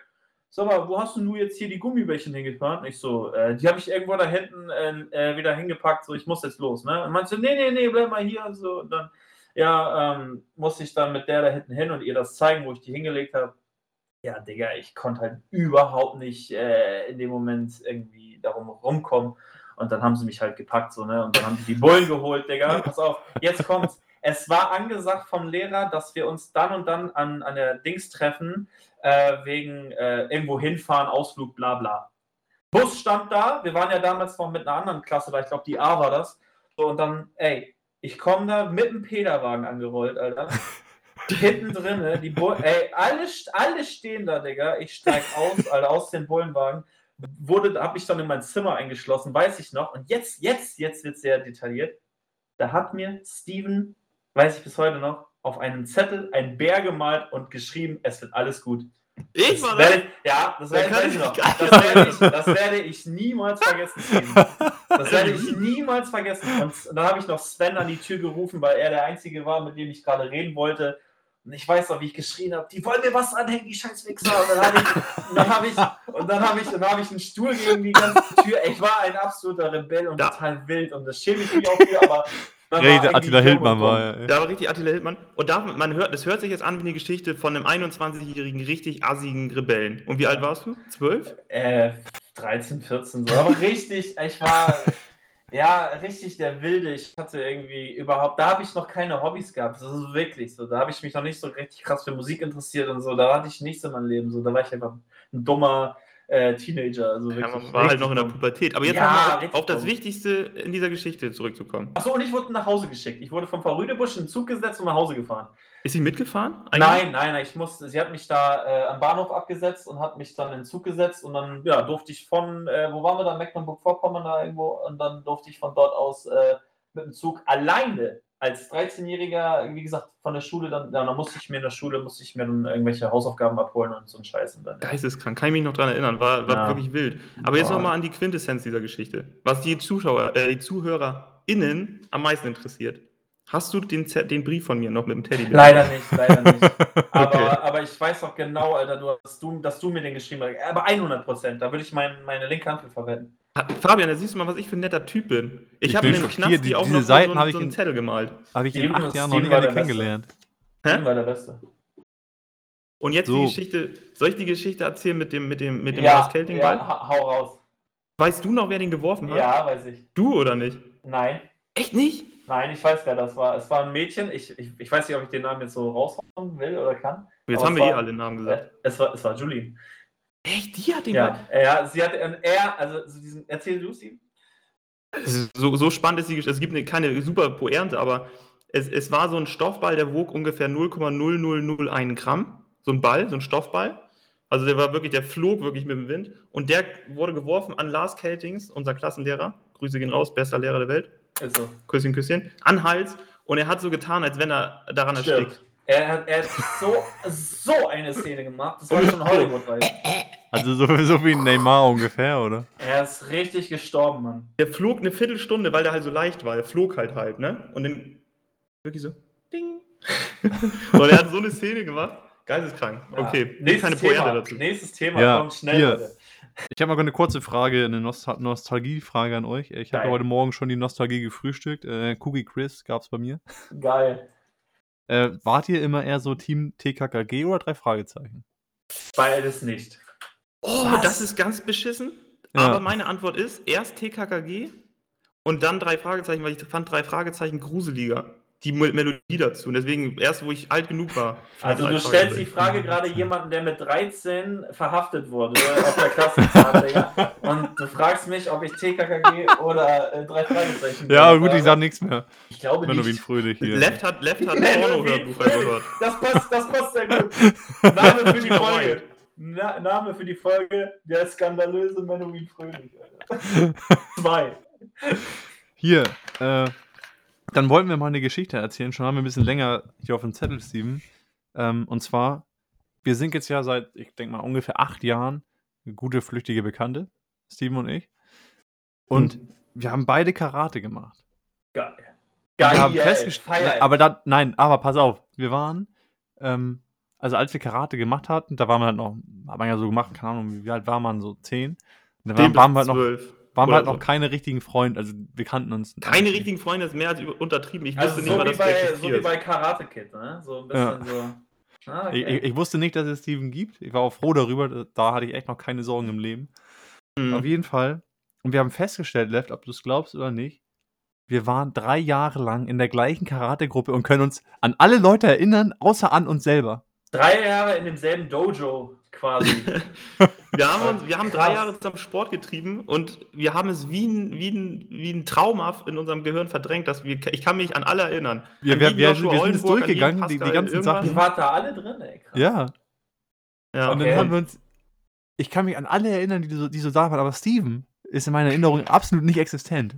sag mal, wo hast du jetzt hier die Gummibärchen hingefahren? Ich so, äh, die habe ich irgendwo da hinten äh, äh, wieder hingepackt, so ich muss jetzt los, ne? Und meinte so, nee, nee, nee, bleib mal hier und so. Und dann, ja, ähm, musste ich dann mit der da hinten hin und ihr das zeigen, wo ich die hingelegt habe. Ja, Digga, ich konnte halt überhaupt nicht äh, in dem Moment irgendwie darum rumkommen. Und dann haben sie mich halt gepackt, so, ne? Und dann haben sie die Bullen geholt, Digga. Pass auf, jetzt kommt's. Es war angesagt vom Lehrer, dass wir uns dann und dann an, an der Dings treffen, äh, wegen äh, irgendwo hinfahren, Ausflug, bla bla. Bus stand da, wir waren ja damals noch mit einer anderen Klasse da, ich glaube die A war das. So, und dann, ey, ich komme da mit dem Peterwagen angerollt, Alter. [laughs] Hinten drin, die Bullen, ey, alle, alle stehen da, Digga. Ich steig aus, Alter, aus dem Bullenwagen. Wurde, habe ich dann in mein Zimmer eingeschlossen, weiß ich noch. Und jetzt, jetzt, jetzt wird sehr detailliert. Da hat mir Steven, weiß ich bis heute noch, auf einem Zettel ein Bär gemalt und geschrieben, es wird alles gut. Ich war Das da. werde ja, das Da werde, Das, werde ich, das werde ich niemals vergessen, Steven. Das werde ich niemals vergessen. Und dann habe ich noch Sven an die Tür gerufen, weil er der Einzige war, mit dem ich gerade reden wollte. Und ich weiß noch, wie ich geschrien habe, die wollen mir was anhängen, die scheiß Wichser. Und dann habe ich, habe ich, und dann habe ich, dann habe ich einen Stuhl gegen die ganze Tür. Ich war ein absoluter Rebell und Da- total wild. Und das schäme ich mich auch für, aber. War Rede irgendwie Attila Hildmann war dumm. ja. Da war richtig Attila Hildmann. Und da, man hört, das hört sich jetzt an wie eine Geschichte von einem 21-jährigen, richtig assigen Rebellen. Und wie alt warst du? Zwölf? Äh, 13, 14 so. Aber richtig, ich war ja richtig der Wilde. Ich hatte irgendwie überhaupt, da habe ich noch keine Hobbys gehabt. Das ist wirklich so. Da habe ich mich noch nicht so richtig krass für Musik interessiert und so. Da hatte ich nichts in meinem Leben. So, da war ich einfach ein dummer äh, Teenager. Also Ja, man war halt noch in der. Pubertät. Aber jetzt Ja, nochmal auf, auf das. Wichtigste in dieser Geschichte zurückzukommen. Achso, und ich wurde nach Hause geschickt. Ich wurde von Frau Rüdebusch in den Zug gesetzt und nach Hause gefahren. Ist sie mitgefahren? Eigentlich? Nein, nein, nein, ich musste, sie hat mich da äh, am Bahnhof abgesetzt und hat mich dann in den Zug gesetzt und dann ja, durfte ich von, äh, wo waren wir da, Mecklenburg-Vorpommern da irgendwo und dann durfte ich von dort aus äh, mit dem Zug alleine als 13-Jähriger, wie gesagt, von der Schule dann, ja, dann musste ich mir in der Schule, musste ich mir dann irgendwelche Hausaufgaben abholen und so ein Scheiß und dann. Geisteskrank, kann ich mich noch dran erinnern, war, war Ja. wirklich wild. Aber jetzt nochmal an die Quintessenz dieser Geschichte. Was die Zuschauer, äh, die ZuhörerInnen am meisten interessiert. Hast du den, Z den Brief von mir noch mit dem Teddybär? Leider nicht, leider nicht. [laughs] Aber, Okay. aber ich weiß auch genau, Alter, du, dass, du, dass du mir den geschrieben hast. Aber 100 Prozent, da würde ich mein, meine linke Hand für verwenden. Fabian, da siehst du mal, was ich für ein netter Typ bin. Ich, Ich habe in dem Knast die- die auch noch so, Seiten so, habe ich so einen in- Zettel gemalt. Habe ich in acht Jahren noch Beste. kennengelernt. Hä? Steven war der Beste. Und jetzt die So. Geschichte, soll ich die Geschichte erzählen mit dem, mit dem, mit dem ja, Kelting-Ball? ja, ha- hau raus. Weißt du noch, wer den geworfen hat? Ja, weiß ich. Du oder nicht? Nein, Echt nicht? nein, ich weiß, wer das war. Es war ein Mädchen. Ich, ich, ich weiß nicht, ob ich den Namen jetzt so raushauen will oder kann. Jetzt Aber haben wir eh war- alle Namen gesagt. Äh, Es war, es war Julie. Echt? Die hat den Ja, Ball? ja, sie hat, ähm, er, also so diesen, erzähl du sie. So, so spannend ist die Geschichte. Es gibt eine, keine super Pointe, aber es, es war so ein Stoffball, der wog ungefähr 0,0001 Gramm. So ein Ball, so ein Stoffball. Also der war wirklich, der flog wirklich mit dem Wind. Und der wurde geworfen an Lars Keltings, unser Klassenlehrer. Grüße gehen raus, bester Lehrer der Welt. Ist so. Küsschen, Küsschen. An Hals. Und er hat so getan, als wenn er daran Stimmt. erstickt. Er hat, er hat so, so eine Szene gemacht. Das war schon [laughs] Hollywood, weil Also so, so wie Neymar ungefähr, oder? er ist richtig gestorben, Mann. Der flog eine Viertelstunde, weil der halt so leicht war. Der flog halt halt, ne? Und dann wirklich so, ding. [laughs] Und er hat so eine Szene gemacht. Geisteskrank. Ja. Okay, nächstes keine Thema. Dazu. Nächstes Thema Ja, kommt schnell, hier. Ich habe mal eine kurze Frage, eine Nostal Nostalgiefrage an euch. Ich habe heute Morgen schon die Nostalgie gefrühstückt. Äh, Cookie Chris gab es bei mir. Geil. Äh, wart ihr immer eher so Team TKKG oder drei Fragezeichen? Beides nicht. Oh, Was? das ist ganz beschissen. Ja. Aber meine Antwort ist erst TKKG und dann drei Fragezeichen, weil ich fand drei Fragezeichen gruseliger. Die Mel- Melodie dazu. Und deswegen, erst wo ich alt genug war. Also du stellst die. Frage gerade jemanden, der mit 13 verhaftet wurde auf der Klassenfahrt, Digga. Und du fragst mich, ob ich TKKG oder äh, drei Fragezeichen Ja, bin. gut, ich sag nichts mehr. Ich glaube Menowin nicht. Fröhlich hier. Left hat, Left hat Porno-Hörbuch gehört. Das passt, das passt sehr gut. Name für die Folge. Na, Name für die Folge, der skandalöse Menowin Fröhlich. [laughs] Zwei. Hier, äh, dann wollten wir mal eine Geschichte erzählen. Schon haben wir ein bisschen länger hier auf dem Zettel, Steven. Ähm, und zwar wir sind jetzt ja seit, ich denke mal, ungefähr acht Jahren gute flüchtige Bekannte, Steven und ich. Und wir haben beide Karate gemacht. Geil. Wir Geil. haben festgestellt, aber dann, nein, aber pass auf, wir waren, ähm, also als wir Karate gemacht hatten, da waren wir halt noch, hat man ja so gemacht, keine Ahnung, wie alt war man, so zehn. Da waren, 10 waren wir halt noch, 12. waren wir halt noch so. keine richtigen Freunde, also wir kannten uns. Keine richtigen Freunde ist mehr als untertrieben. Ich also wusste so, nicht mal, dass bei, so wie bei Karate Kid, ne? So ein bisschen so. Ah, Ich, ich, ich wusste nicht, dass es Steven gibt. Ich war auch froh darüber, da hatte ich echt noch keine Sorgen im Leben. Mhm. Auf jeden Fall. Und wir haben festgestellt, Left, ob du es glaubst oder nicht, wir waren drei Jahre lang in der gleichen Karate-Gruppe und können uns an alle Leute erinnern, außer an uns selber. Drei Jahre in demselben Dojo quasi. [laughs] Wir haben, uns, wir haben drei. Jahre zusammen Sport getrieben und wir haben es wie ein, wie ein, wie ein Trauma in unserem Gehirn verdrängt, dass wir, ich kann mich an alle erinnern. Wir, An wir, wir, Joshua wir sind es durchgegangen, die, die ganzen irgendwas. Ihr Sachen. wart da alle drin, ey. Krass. Ja. Ja. Und Okay. dann haben wir uns. Ich kann mich an alle erinnern, die so, die so da waren, aber Steven ist in meiner Erinnerung absolut nicht existent.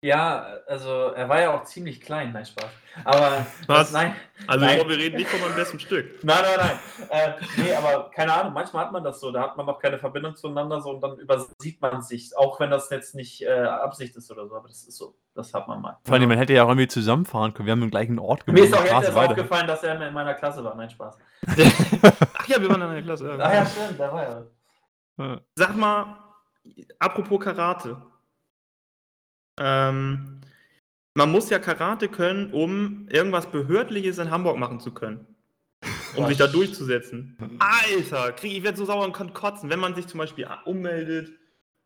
Ja, also er war ja auch ziemlich klein, nein, Spaß. Aber Was? nein, Also Nein. ich glaube, wir reden nicht von meinem besten Stück. [laughs] nein, nein, nein. Äh, nee, aber keine Ahnung, manchmal hat man das so, da hat man noch keine Verbindung zueinander so und dann übersieht man sich, auch wenn das jetzt nicht äh, Absicht ist oder so, aber das ist so, das hat man mal. Vor allem, man hätte ja auch irgendwie zusammenfahren können. Wir haben im gleichen Ort Mir ist auch jetzt erst weiter. aufgefallen, dass er in meiner Klasse war, nein, Spaß. Ach ja, wir waren in einer Klasse. Ah ja, stimmt, da war er. Ja. Sag mal, apropos Karate. Ähm, man muss ja Karate können, um irgendwas Behördliches in Hamburg machen zu können. Um Boah, sich da durchzusetzen. Alter, krieg, ich werde so sauer und kann kotzen, wenn man sich zum Beispiel ummeldet.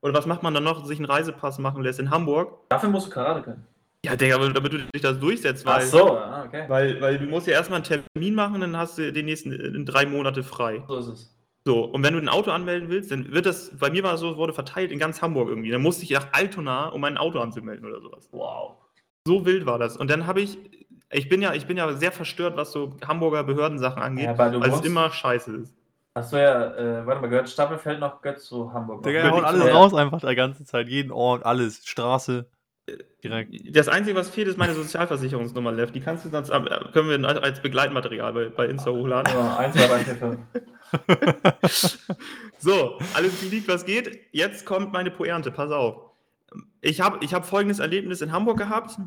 Oder was macht man dann noch? Sich einen Reisepass machen lässt in Hamburg. Dafür musst du Karate können. Ja, Digga, aber damit du dich das durchsetzt, Ach weil, so, ah, okay. weil, weil du musst ja erstmal einen Termin machen, dann hast du den nächsten in drei Monate frei. So ist es. So, und wenn du ein Auto anmelden willst, dann wird das, bei mir war es so, es wurde verteilt in ganz Hamburg irgendwie. Dann musste ich nach Altona, um mein Auto anzumelden oder sowas. Wow. So wild war das. Und dann habe ich, ich bin ja, ich bin ja sehr verstört, was so Hamburger Behördensachen angeht, Ja, weil du weil es immer scheiße ist. Hast du ja, äh, warte mal, gehört Stapelfeld noch Götz zu Hamburg? Digga, haut alles so. raus einfach der ganze Zeit. Jeden Ort, alles. Straße. Direkt. Das Einzige, was fehlt, ist meine Sozialversicherungsnummer, Lev. Die kannst du sonst, äh, können wir als- als Begleitmaterial bei, bei Insta hochladen. Ja, 1, 2, 3, 4, 5. [laughs] So, alles geleakt, was geht. Jetzt kommt meine Pointe, pass auf. Ich habe ich hab folgendes Erlebnis in Hamburg gehabt.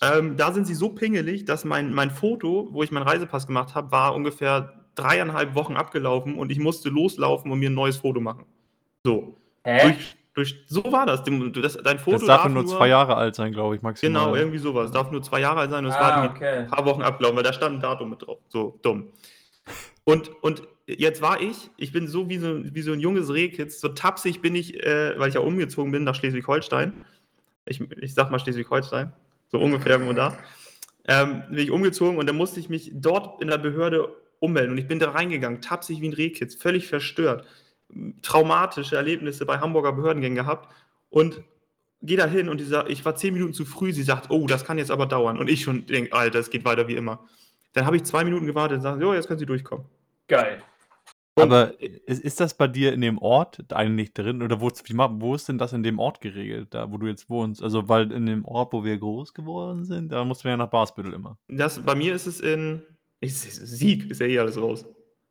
Ähm, da sind sie so pingelig, dass mein, mein Foto, wo ich meinen Reisepass gemacht habe, war ungefähr dreieinhalb Wochen abgelaufen und ich musste loslaufen und mir ein neues Foto machen. So. Hä? Durch, durch, so war das. Dem- das dein Foto Das darf nur zwei Jahre alt sein, glaube ich, maximal. Genau, irgendwie sowas. Darf nur zwei Jahre alt sein und es war Ah, irgendwie okay. ein paar Wochen abgelaufen, weil da stand ein Datum mit drauf. So dumm. Und, und jetzt war ich, ich bin so wie so, wie so ein junges Rehkitz, so tapsig bin ich, äh, weil ich ja umgezogen bin nach Schleswig-Holstein. Ich, ich sag mal Schleswig-Holstein, so ungefähr irgendwo da. Ähm, bin ich umgezogen und dann musste ich mich dort in der Behörde ummelden und ich bin da reingegangen, tapsig wie ein Rehkitz, völlig verstört. Traumatische Erlebnisse bei Hamburger Behördengängen gehabt und gehe da hin und die sagt, ich war zehn Minuten zu früh. Sie sagt, oh, das kann jetzt aber dauern. Und ich schon denke, Alter, es geht weiter wie immer. Dann habe ich zwei Minuten gewartet und sage, jo, jetzt können Sie durchkommen. Geil. Aber ist, ist das bei dir in dem Ort eigentlich drin? Oder wo, wie, wo ist denn das in dem Ort geregelt, da wo du jetzt wohnst? Also, weil in dem Ort, wo wir groß geworden sind, da mussten wir ja nach Basbüttel immer. Das, bei mir ist es in ich, Sieg, ist ja eh alles raus.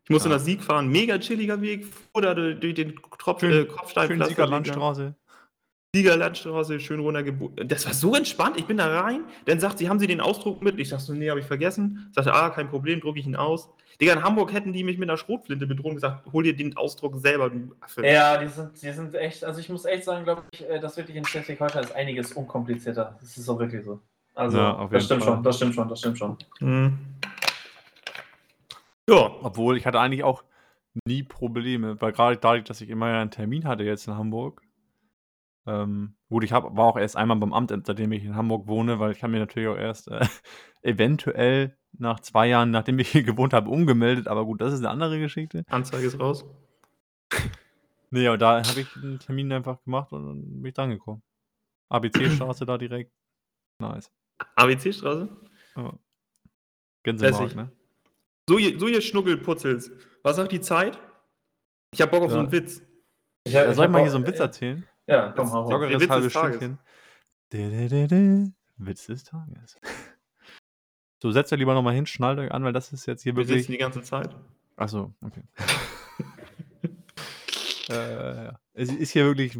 Ich musste Ah. nach Sieg fahren, mega chilliger Weg, oder durch, den Tropf, Schön- äh, Schön Kopfsteinpflaster. Sieger Landstraße. Sieger Landstraße, schön runtergebogen. Das war so entspannt. Ich bin da rein. Dann sagt sie, haben Sie den Ausdruck mit? Ich sag so, nee, habe ich vergessen. Sagte, ah, kein Problem, drucke ich ihn aus. Digga, in Hamburg hätten die mich mit einer Schrotflinte bedroht und gesagt, hol dir den Ausdruck selber, du Affe. Ja, die sind, die sind echt, also ich muss echt sagen, glaube ich, äh, das wirklich in Schleswig-Holstein ist einiges unkomplizierter. Das ist auch wirklich so. Also, Ja, auf das jeden stimmt Fall. schon, das stimmt schon, das stimmt schon. Hm. Ja, Obwohl, ich hatte eigentlich auch nie Probleme, weil gerade dadurch, dass ich immer ja einen Termin hatte jetzt in Hamburg, ähm, gut, ich hab, war auch erst einmal beim Amt, seitdem ich in Hamburg wohne, weil ich habe mir natürlich auch erst äh, [laughs] eventuell nach zwei Jahren, nachdem ich hier gewohnt habe, umgemeldet, aber gut, das ist eine andere Geschichte. Anzeige ist raus. [laughs] Nee, aber da habe ich einen Termin einfach gemacht und dann bin ich dran gekommen. ABC-Straße da direkt. Nice. ABC-Straße? Gänsemark, Lässig. ne? So, ihr, so ihr Schnuckelputzels. Was sagt die Zeit? Ich hab Bock auf so Ja. einen Witz. Ich, Ja, ich soll ich hab mal auch- hier so einen Witz erzählen? Ja, komm, hau Lockeres Witz halbe des Tages. Stündchen. Dä-dä-dä-dä. Witz des Tages. So, setzt euch lieber nochmal hin, schnallt euch an, weil das ist jetzt hier Wir sitzen wirklich. die ganze Zeit. Achso, okay. [laughs] äh, ja. Es ist hier wirklich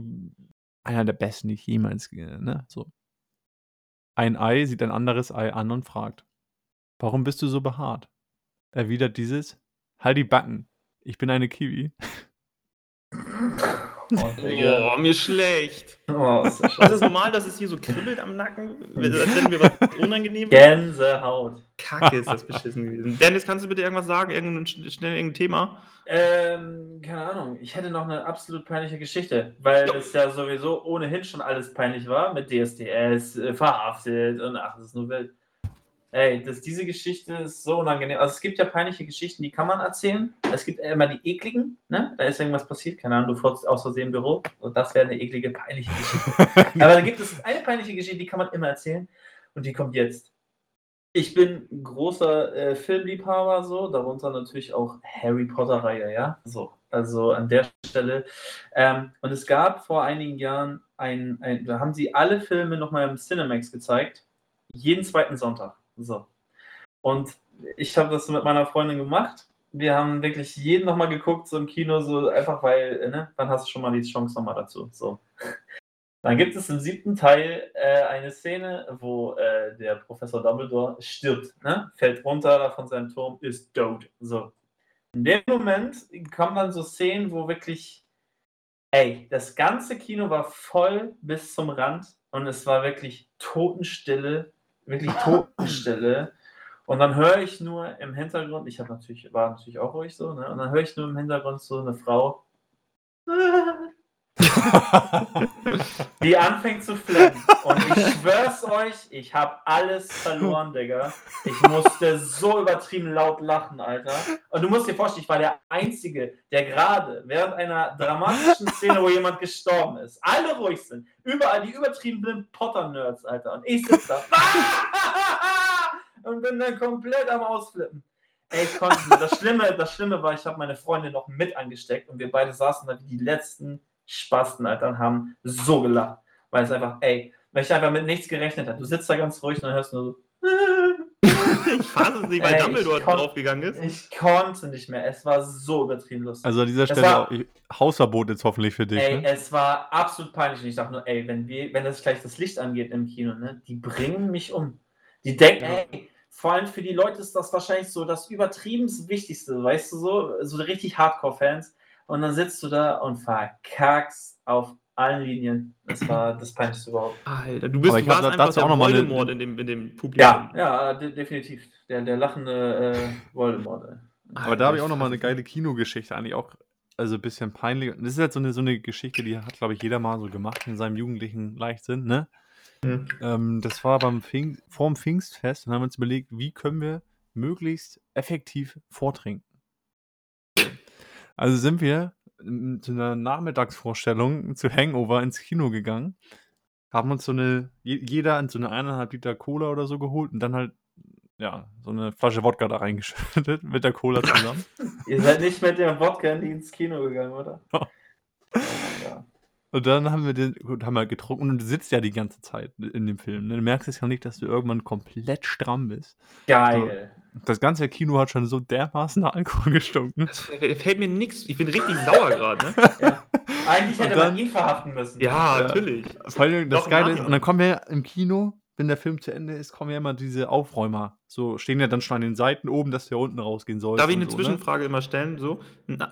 einer der besten, die ich jemals, ne? So. Ein Ei sieht ein anderes Ei an und fragt: Warum bist du so behaart? Erwidert dieses: Halt die Backen. Ich bin eine Kiwi. Oh. Oh, mir schlecht. Oh, ist das Ist normal, dass es hier so kribbelt am Nacken? Als hätten wir was unangenehm? Gänsehaut. Kacke ist das beschissen gewesen. Dennis, kannst du bitte irgendwas sagen? Irgendein, schnell irgendein Thema? Ähm, keine Ahnung. Ich hätte noch eine absolut peinliche Geschichte, weil Ja. es ja sowieso ohnehin schon alles peinlich war mit DSDS, äh, verhaftet und ach, das ist nur wild. Ey, das, diese Geschichte ist so unangenehm. Also es gibt ja peinliche Geschichten, die kann man erzählen. Es gibt immer die ekligen, ne? Da ist irgendwas passiert, keine Ahnung, du furzt aus Versehen im Büro und das wäre eine eklige, peinliche Geschichte. [laughs] Aber dann gibt es eine peinliche Geschichte, die kann man immer erzählen und die kommt jetzt. Ich bin großer äh, Filmliebhaber, so, darunter natürlich auch Harry Potter-Reihe, ja. So, also an der Stelle. Ähm, und es gab vor einigen Jahren ein, ein da haben sie alle Filme nochmal im Cinemax gezeigt. Jeden zweiten Sonntag. So. Und ich habe das mit meiner Freundin gemacht. Wir haben wirklich jeden nochmal geguckt, so im Kino, so einfach weil, äh, ne, dann hast du schon mal die Chance nochmal dazu. So. Dann gibt es im siebten Teil äh, eine Szene, wo äh, der Professor Dumbledore stirbt, ne? fällt runter da von seinem Turm, ist tot. So. In dem Moment kommen dann so Szenen, wo wirklich, ey, das ganze Kino war voll bis zum Rand und es war wirklich Totenstille, wirklich Totenstille. Und dann höre ich nur im Hintergrund, ich habe natürlich, war natürlich auch ruhig so, ne? Und dann höre ich nur im Hintergrund so eine Frau, [laughs] die anfängt zu flennen. Und ich schwör's euch, ich habe alles verloren, Digga. Ich musste so übertrieben laut lachen, Alter. Und du musst dir vorstellen, ich war der Einzige, der gerade während einer dramatischen Szene, wo jemand gestorben ist, alle ruhig sind, überall die übertriebenen Potter-Nerds, Alter. Und ich sitze da [laughs] und bin dann komplett am Ausflippen. Ey, ich konnte nicht. Das Schlimme, das Schlimme war, ich habe meine Freundin noch mit angesteckt und wir beide saßen da wie die letzten Spasten, Alter, und haben so gelacht. Weil es einfach, ey, weil ich einfach mit nichts gerechnet habe. Du sitzt da ganz ruhig und dann hörst du nur so. [laughs] Ich fasse es nicht, weil Dumbledore kon- draufgegangen ist. Ich konnte nicht mehr. Es war so übertrieben lustig. Also an dieser Stelle war- Hausverbot jetzt hoffentlich für dich. Ey, Ne? es war absolut peinlich. Und ich dachte nur, ey, wenn wir, wenn das gleich das Licht angeht im Kino, ne, die bringen mich um. Die denken, ey, vor allem für die Leute ist das wahrscheinlich so das übertriebenst Wichtigste, weißt du so, so richtig Hardcore-Fans. Und dann sitzt du da und verkackst auf allen Linien. Das war das peinlichste überhaupt. Alter, du bist Aber du warst da- einfach dazu der auch noch mal eine- Voldemort in dem, in dem Publikum. Ja, ja, de definitiv. Der, der lachende äh, Voldemort. ey. Aber da habe ich auch noch mal eine geile Kinogeschichte, eigentlich auch, also ein bisschen peinlich. Das ist halt so eine, so eine Geschichte, die hat, glaube ich, jeder mal so gemacht in seinem jugendlichen Leichtsinn, ne? Mhm. Ähm, das war beim Pfing vorm Pfingstfest und haben uns überlegt, wie können wir möglichst effektiv vortrinken. Also sind wir ähm, zu einer Nachmittagsvorstellung zu Hangover ins Kino gegangen, haben uns so eine, je- jeder in so eine eineinhalb Liter Cola oder so geholt und dann halt, ja, so eine Flasche Wodka da reingeschüttet [laughs] mit der Cola zusammen. [laughs] Ihr seid nicht mit dem Wodka nie ins Kino gegangen, oder? Und dann haben wir den, gut, haben wir getrunken und du sitzt ja die ganze Zeit in dem Film. Ne? Du merkst es ja nicht, dass du irgendwann komplett stramm bist. Geil. Das ganze Kino hat schon so dermaßen nach Alkohol gestunken. Das fällt mir nichts. Ich bin richtig sauer gerade, ne? [laughs] Ja. Eigentlich hätte dann- man ihn verhaften müssen. Ja, Ja. natürlich. Vor allem das Doch, Geile ist, und dann kommen wir ja im Kino, wenn der Film zu Ende ist, kommen ja immer diese Aufräumer. So stehen ja dann schon an den Seiten oben, dass der unten rausgehen soll. Darf ich eine so, ne? Zwischenfrage immer stellen? So,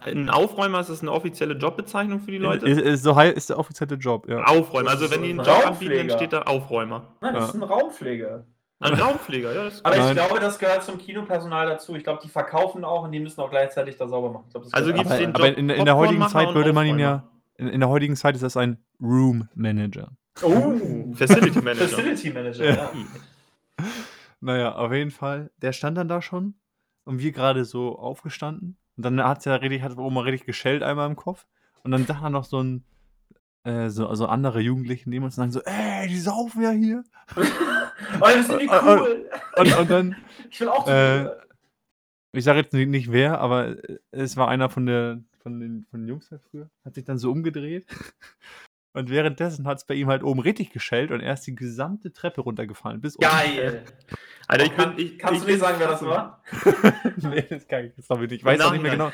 ein, Aufräumer ist das eine offizielle Jobbezeichnung für die ne? Leute? Ist, ist, so hei- ist der offizielle Job, ja. Aufräumer. Also wenn die einen ein Job anbieten, dann steht da Aufräumer. Nein, das Ja. ist ein Raumpfleger. Ein Raumpfleger, ja. Das Aber Nein. ich glaube, das gehört zum Kinopersonal dazu. Ich glaube, die verkaufen auch und die müssen auch gleichzeitig da sauber machen. Das Also gibt's Aber, den aber Job in, in der heutigen Zeit würde man ihn ja, in, in der heutigen Zeit ist das ein Room Manager. Oh, Facility Manager. Facility Manager, Ja. ja. Naja, auf jeden Fall, der stand dann da schon und wir gerade so aufgestanden. Und dann hat ja richtig, hat Oma richtig geschellt einmal im Kopf. Und dann sagt er noch so ein, äh, so, also andere Jugendliche neben uns und sagen so, ey, die saufen ja hier. [laughs] Oh, das Äh, äh, cool. Und, und dann, [laughs] Ich will auch äh, zu ich sage jetzt nicht, nicht wer, aber es war einer von, der, von, den, von den Jungs halt früher, hat sich dann so umgedreht. Und währenddessen hat es bei ihm halt oben richtig geschellt und er ist die gesamte Treppe runtergefallen. Bis unten. Geil. Alter, ich Kann- bin, ich, Kannst ich du bin sagen, wer das war? [laughs] nee, das kann ich jetzt noch nicht. Ich weiß auch nicht mehr genau.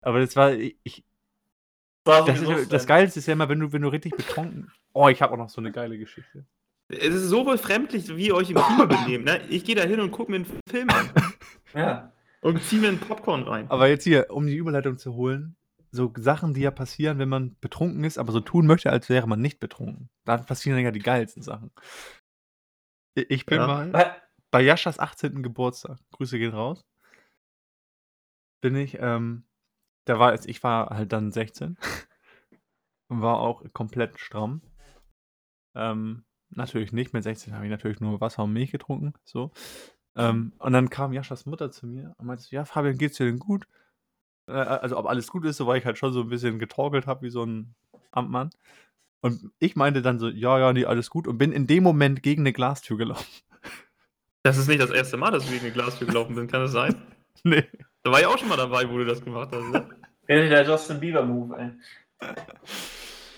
Aber das war. Ich, War das, sowieso ist, das. Geilste ist ja immer, wenn du, wenn du richtig betrunken. Oh, ich habe auch noch so eine geile Geschichte. Es ist so befremdlich, wie ihr euch im Kino [coughs] benehmt. Ne? Ich gehe da hin und gucke mir einen Film an Ja. und ziehe mir einen Popcorn rein. Aber jetzt hier, um die Überleitung zu holen, so Sachen, die ja passieren, wenn man betrunken ist, aber so tun möchte, als wäre man nicht betrunken. Da passieren ja die geilsten Sachen. Ich bin Ja. mal bei Jaschas 18. Geburtstag, Grüße gehen raus, bin ich, ähm, da war es, ich war halt dann 16 [laughs] und war auch komplett stramm. Ähm, natürlich nicht, mit 16 habe ich natürlich nur Wasser und Milch getrunken, so. Ähm, und dann kam Jaschas Mutter zu mir und meinte, ja, Fabian, geht's dir denn gut? Äh, also, ob alles gut ist, so weil ich halt schon so ein bisschen getorkelt habe wie so ein Amtmann. Und ich meinte dann so, ja, ja, nee, alles gut und bin in dem Moment gegen eine Glastür gelaufen. Das ist nicht das erste Mal, dass wir gegen eine Glastür gelaufen sind, kann das sein? [laughs] nee. Da war ich auch schon mal dabei, wo du das gemacht hast. Ne? Der Justin Bieber-Move, ey.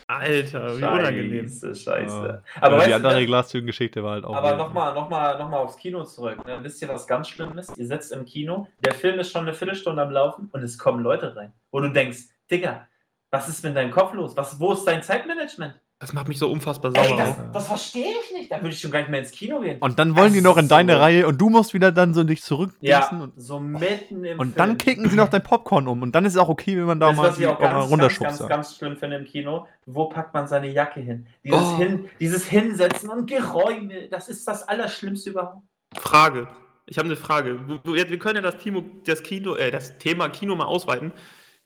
Alter, wie unangenehm. Scheiße, scheiße. Ja. Aber die andere Glastüren-Geschichte war halt auch. Aber nochmal noch mal, noch mal aufs Kino zurück. Ne? Wisst ihr, was ganz schlimm ist? Ihr sitzt im Kino, der Film ist schon eine Viertelstunde am Laufen und es kommen Leute rein, wo du denkst, Digga, was ist mit deinem Kopf los? Was, wo ist dein Zeitmanagement? Das macht mich so unfassbar Ey, sauer. das, auch. das verstehe ich nicht. Da würde ich schon gar nicht mehr ins Kino gehen. Und dann wollen die Das noch in deine so- Reihe und du musst wieder dann so dich ja, zurückgießen und, so mitten im und Film. dann kicken sie noch dein Popcorn um. Und dann ist es auch okay, wenn man da Das, mal, was ich auch ganz, ganz, runterschubst. ganz, ganz schlimm finde im Kino, wo packt man seine Jacke hin? Dieses, Oh. hin, dieses Hinsetzen und Geräume, das ist das Allerschlimmste überhaupt. Frage. Ich habe eine Frage. Wir- können ja das, Kino, das, Kino, äh, das Thema Kino mal ausweiten.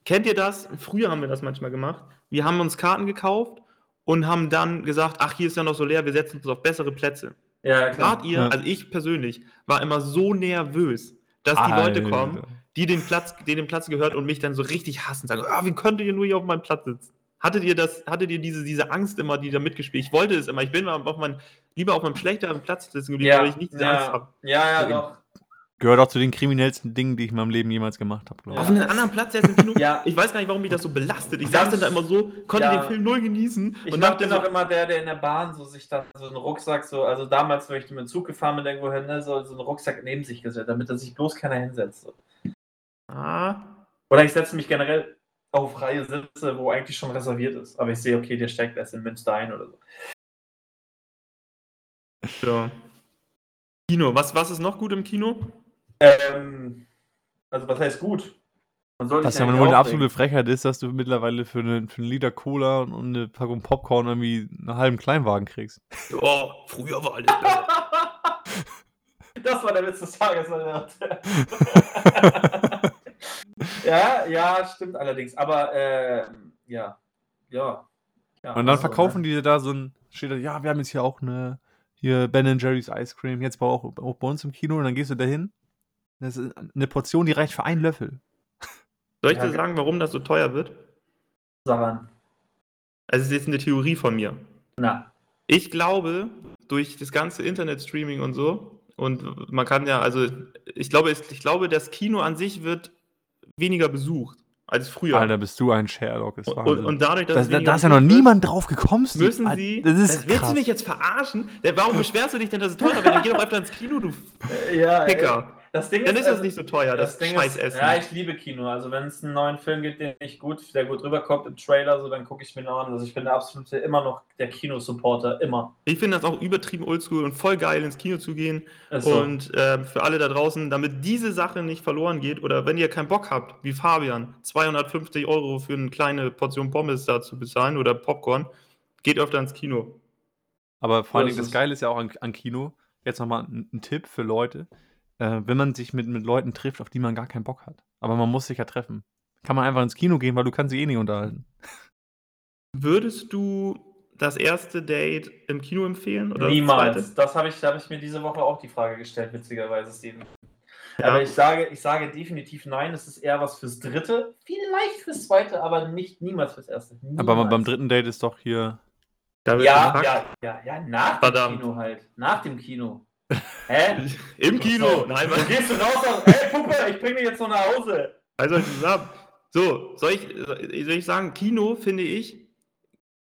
Kennt ihr das? Früher haben wir das manchmal gemacht. Wir haben uns Karten gekauft und haben dann gesagt, ach, hier ist ja noch so leer, wir setzen uns auf bessere Plätze. Ja, klar. Wart ihr, Ja. also ich persönlich, war immer so nervös, dass die Leute kommen, die den Platz, denen den Platz gehört und mich dann so richtig hassen, sagen, ah, wie könnt ihr nur hier auf meinem Platz sitzen? Hattet ihr das, hattet ihr diese, diese Angst immer, die da mitgespielt? Ich wollte es immer. Ich bin mal auf mein, lieber auf meinem schlechteren Platz sitzen geblieben, ja, weil ich nicht diese Angst ja, habe. ja, ja, doch. Gehört auch zu den kriminellsten Dingen, die ich in meinem Leben jemals gemacht habe, glaube Auf ich. einen anderen Platz jetzt im Kino? Ja. Ich weiß gar nicht, warum mich das so belastet. Ich saß dann da immer so, konnte Ja. den Film null genießen Ich und dachte bin so, auch immer der, der in der Bahn so sich dann so einen Rucksack so, also damals, wenn ich mit dem Zug gefahren bin, irgendwo hin, ne, so, so einen Rucksack neben sich gesetzt, damit da sich bloß keiner hinsetzt. So. ah, Oder ich setze mich generell auf freie Sitze, wo eigentlich schon reserviert ist. Aber ich sehe, okay, der steigt erst in Münster ein oder so. ja. Kino, was, was ist noch gut im Kino? Ähm, also was heißt gut? Man sollte Was ja wohl eine absolute Frechheit ist, dass du mittlerweile für, eine, für einen Liter Cola und eine Packung Popcorn irgendwie einen halben Kleinwagen kriegst. Oh, früher war alles besser. [laughs] Das war der Witz des Tages. Ja, ja, stimmt allerdings. Aber ähm, ja, ja. ja Und dann also, verkaufen ne? die dir da so ein, steht da, ja, wir haben jetzt hier auch eine, hier Ben Jerry's Ice Cream, jetzt auch, auch bei uns im Kino und dann gehst du da hin. Das ist eine Portion, die reicht für einen Löffel. Soll ich Ja, dir sagen, warum das so teuer wird? Saran. Also, es ist jetzt eine Theorie von mir. Na, Ich glaube, durch das ganze Internetstreaming und so, und man kann ja, also, ich glaube, ich glaube, das Kino an sich wird weniger besucht als früher. Alter, bist du ein Sherlock. Ist und, und dadurch, dass da, da, ist ja noch niemand drauf gekommen. Müssen Alter, sie. Das ist willst krass. du mich jetzt verarschen? Warum beschwerst du dich denn, dass es teuer wird? Dann geh doch öfter ins Kino, du [laughs] ja, Ficker. Das Ding Dann ist also, das nicht so teuer, das, Ding Scheißessen. Ist, ja, ich liebe Kino. Also wenn es einen neuen Film gibt, den ich gut, der gut rüberkommt im Trailer, so dann gucke ich mir noch an. Also ich bin der absolute immer noch der Kinosupporter, immer. Ich finde das auch übertrieben oldschool und voll geil, ins Kino zu gehen. So. Und ähm, für alle da draußen, damit diese Sache nicht verloren geht, oder wenn ihr keinen Bock habt, wie Fabian, 250 Euro für eine kleine Portion Pommes da zu bezahlen oder Popcorn, geht öfter ins Kino. Aber vor Dingen, das es. Geile ist ja auch an, an Kino, jetzt nochmal ein, ein Tipp für Leute, äh, wenn man sich mit, mit Leuten trifft, auf die man gar keinen Bock hat. Aber man muss sich ja treffen. Kann man einfach ins Kino gehen, weil du kannst sie eh nicht unterhalten. Würdest du das erste Date im Kino empfehlen? Oder das Niemals. zweite? Das habe ich, hab ich mir diese Woche auch die Frage gestellt, witzigerweise, Steven. Ja. Aber ich sage, ich sage definitiv nein. Es ist eher was fürs dritte, vielleicht fürs zweite, aber nicht niemals fürs erste. Aber Niemals. beim dritten Date ist doch hier. Ja, ja, ja, ja, nach Verdammt. dem Kino halt. Nach dem Kino. Hä? Im Kino! So, Nein, Dann was? gehst du raus und, ey Puppe, ich bring dich jetzt noch nach Hause. Also zusammen. So, soll ich, soll ich sagen, Kino finde ich,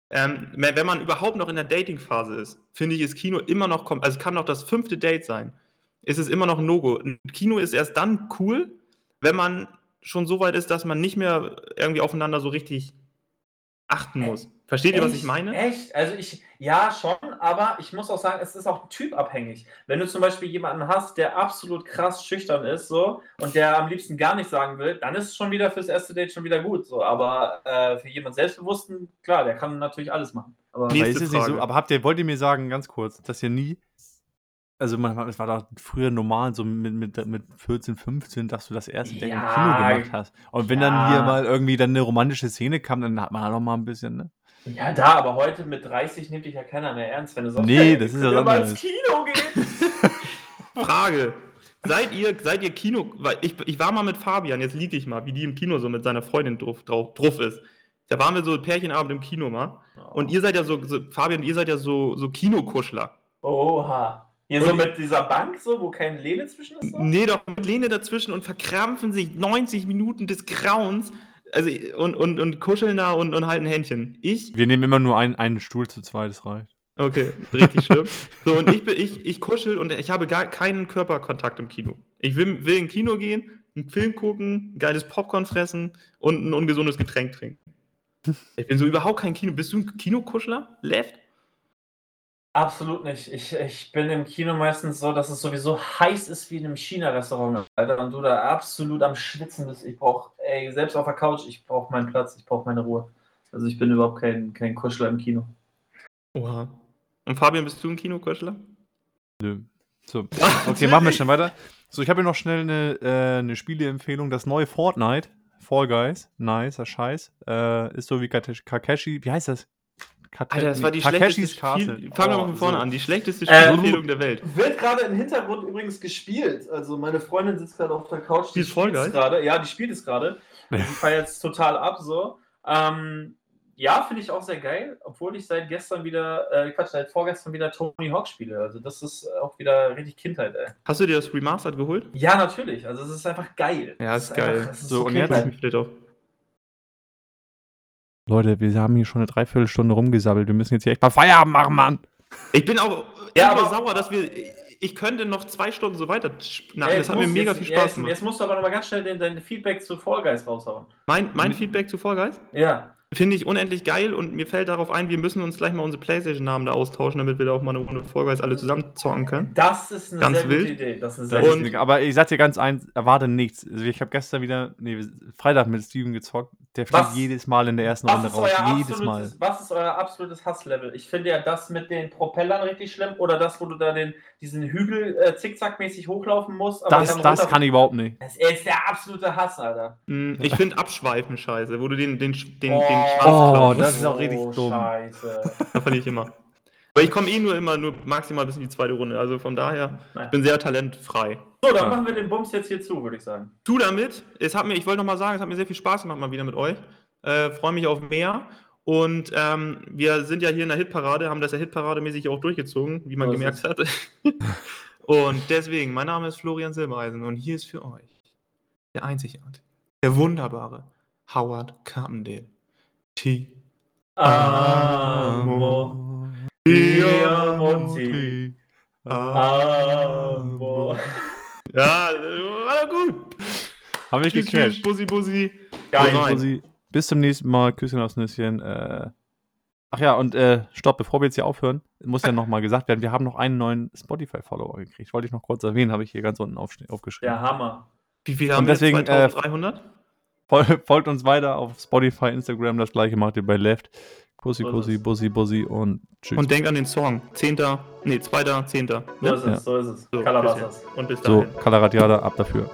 ähm, wenn man überhaupt noch in der Dating-Phase ist, finde ich, ist Kino immer noch, also es kann noch das fünfte Date sein. ist es immer noch ein No-Go. Kino ist erst dann cool, wenn man schon so weit ist, dass man nicht mehr irgendwie aufeinander so richtig achten muss. Versteht ihr, was ich meine? Echt? Also ich, ja, schon, aber ich muss auch sagen, es ist auch typabhängig. Wenn du zum Beispiel jemanden hast, der absolut krass schüchtern ist, so, und der am liebsten gar nichts sagen will, dann ist es schon wieder fürs erste Date schon wieder gut, so. Aber äh, für jemanden Selbstbewussten, klar, der kann natürlich alles machen. Aber Nächste ist es nicht so, Frage. aber habt ihr, wollt ihr mir sagen, ganz kurz, dass ihr nie, also man, es war doch früher normal, so mit, mit, mit 14, 15, dass du das erste Date im Ja, Kino gemacht hast. Und wenn dann ja. hier mal irgendwie dann eine romantische Szene kam, dann hat man da noch mal ein bisschen, ne? Ja, da, aber heute mit 30 nimmt dich ja keiner mehr ernst, wenn du sagst, Nee, das ist ja wir mal ins Kino gehen. [laughs] Frage. Seid ihr, seid ihr Kino, weil ich, ich war mal mit Fabian, jetzt liege ich mal, wie die im Kino so mit seiner Freundin drauf, drauf, drauf ist. Da waren wir so Pärchenabend im Kino mal. Und ihr seid ja so, so Fabian, ihr seid ja so, so Kinokuschler. Oha. Hier so mit dieser Bank, so, wo kein Lehne zwischen ist? So? Nee, doch mit Lene dazwischen und verkrampfen sich 90 Minuten des Grauens also, und, und, und kuscheln da und, und halten Händchen. Ich Wir nehmen immer nur einen, einen Stuhl zu zweit, das reicht. Okay, richtig schlimm. So, und ich, bin- ich, ich kuschel und ich habe gar keinen Körperkontakt im Kino. Ich will, will in Kino gehen, einen Film gucken, ein geiles Popcorn fressen und ein ungesundes Getränk trinken. Ich bin so überhaupt kein Kino. Bist du ein Kinokuschler? Left? Absolut nicht. Ich, ich bin im Kino meistens so, dass es sowieso heiß ist wie in einem China-Restaurant, Alter, und du da absolut am Schwitzen bist. Ich brauche, ey, selbst auf der Couch, ich brauche meinen Platz, ich brauche meine Ruhe. Also ich bin überhaupt kein, kein Kuschler im Kino. Oha. Und Fabian, bist du ein Kinokuschler? Nö. So, [laughs] okay, machen wir schon weiter. So, ich habe hier noch schnell eine, äh, eine Spieleempfehlung. Das neue Fortnite, Fall Guys, nicer Scheiß. Äh, ist so wie Kakashi, wie heißt das? Kate- Alter, das war die Takeshis schlechteste Castle. Spiel. Fangen wir mal Oh, von vorne so. an. Die schlechteste Äh, Spielempfehlung der Welt. Wird gerade im Hintergrund übrigens gespielt. Also meine Freundin sitzt gerade auf der Couch. Die ist voll spielt's geil. gerade. Ja, die spielt es gerade. [laughs] Die feiert es total ab so. Ähm, ja, finde ich auch sehr geil, obwohl ich seit gestern wieder, äh, Quatsch, seit vorgestern wieder Tony Hawk spiele. Also das ist auch wieder richtig Kindheit, ey. Hast du dir das Remastered geholt? Ja, natürlich. Also es ist einfach geil. Ja, Es ist geil. Einfach, ist So, so, und jetzt- mich vielleicht auch. Leute, wir haben hier schon eine Dreiviertelstunde rumgesabbelt. Wir müssen jetzt hier echt mal Feierabend machen, Mann. Ich bin auch Ja, ja, aber- sauer, dass wir. Ich könnte noch zwei Stunden so weiter. Nein, Ey, das jetzt hat mir mega jetzt, viel ja, Spaß jetzt, gemacht. Jetzt musst du aber noch mal ganz schnell dein, dein Feedback zu Fall Guys raushauen. Mein, mein Feedback zu Fall Guys Ja. Finde ich unendlich geil und mir fällt darauf ein, wir müssen uns gleich mal unsere Playstation-Namen da austauschen, damit wir da auch mal eine Runde Guys alle zusammen zocken können. Das ist eine Ganz sehr wild. gute Idee. Das ist eine sehr Und- aber ich sag dir ganz eins, erwarte nichts. Also ich habe gestern wieder, nee, Freitag mit Steven gezockt. Der fliegt jedes Mal in der ersten Runde raus. Jedes Mal. was ist euer absolutes Hasslevel? Ich finde ja das mit den Propellern richtig schlimm oder das, wo du da den, diesen Hügel äh, zickzackmäßig hochlaufen musst. aber Das, das kann ich überhaupt nicht. Das ist der absolute Hass, Alter. Hm, Ich finde Abschweifen scheiße, wo du den, den, den, den Oh. Schwanz Oh, klauen das ist auch richtig dumm. Scheiße. Das fand ich immer. Weil ich komme eh nur immer nur maximal bis in die zweite Runde. Also von daher, Nein. ich bin sehr talentfrei. So, dann Ja. machen wir den Bums jetzt hier zu, würde ich sagen. Tu damit. Es hat mir, ich wollte noch mal sagen, es hat mir sehr viel Spaß gemacht mal wieder mit euch. Äh, Freue mich auf mehr. Und ähm, wir sind ja hier in der Hitparade, haben das ja Hitparademäßig auch durchgezogen, wie man So ist gemerkt hat. [laughs] und deswegen, mein Name ist Florian Silbereisen und hier ist für euch der einzigartige, der wunderbare Howard Carpendale. T. Amor. Diamanti. Amor. Ja, äh, war gut. Haben wir Tschüss, gecatcht. tschüss, Bussi, Bussi. Geil. Rein. Bussi. Bis zum nächsten Mal. Küsschen aufs Nüsschen. Äh, ach ja, und äh, stopp, bevor wir jetzt hier aufhören, muss ja nochmal gesagt werden, wir haben noch einen neuen Spotify-Follower gekriegt. Wollte ich noch kurz erwähnen, habe ich hier ganz unten aufgeschrieben. Der Hammer. Wie viel Und haben deswegen, wir? äh, 2300? Fol folgt uns weiter auf Spotify, Instagram, das gleiche macht ihr bei Left. So Pussy, es. Bussi, Bussi und tschüss. Und denk an den Song. Zehnter, nee, zweiter, zehnter. So ist es, so ist es. So, Calabasas. Und bis so, dahin. Kalaradiada, ab dafür.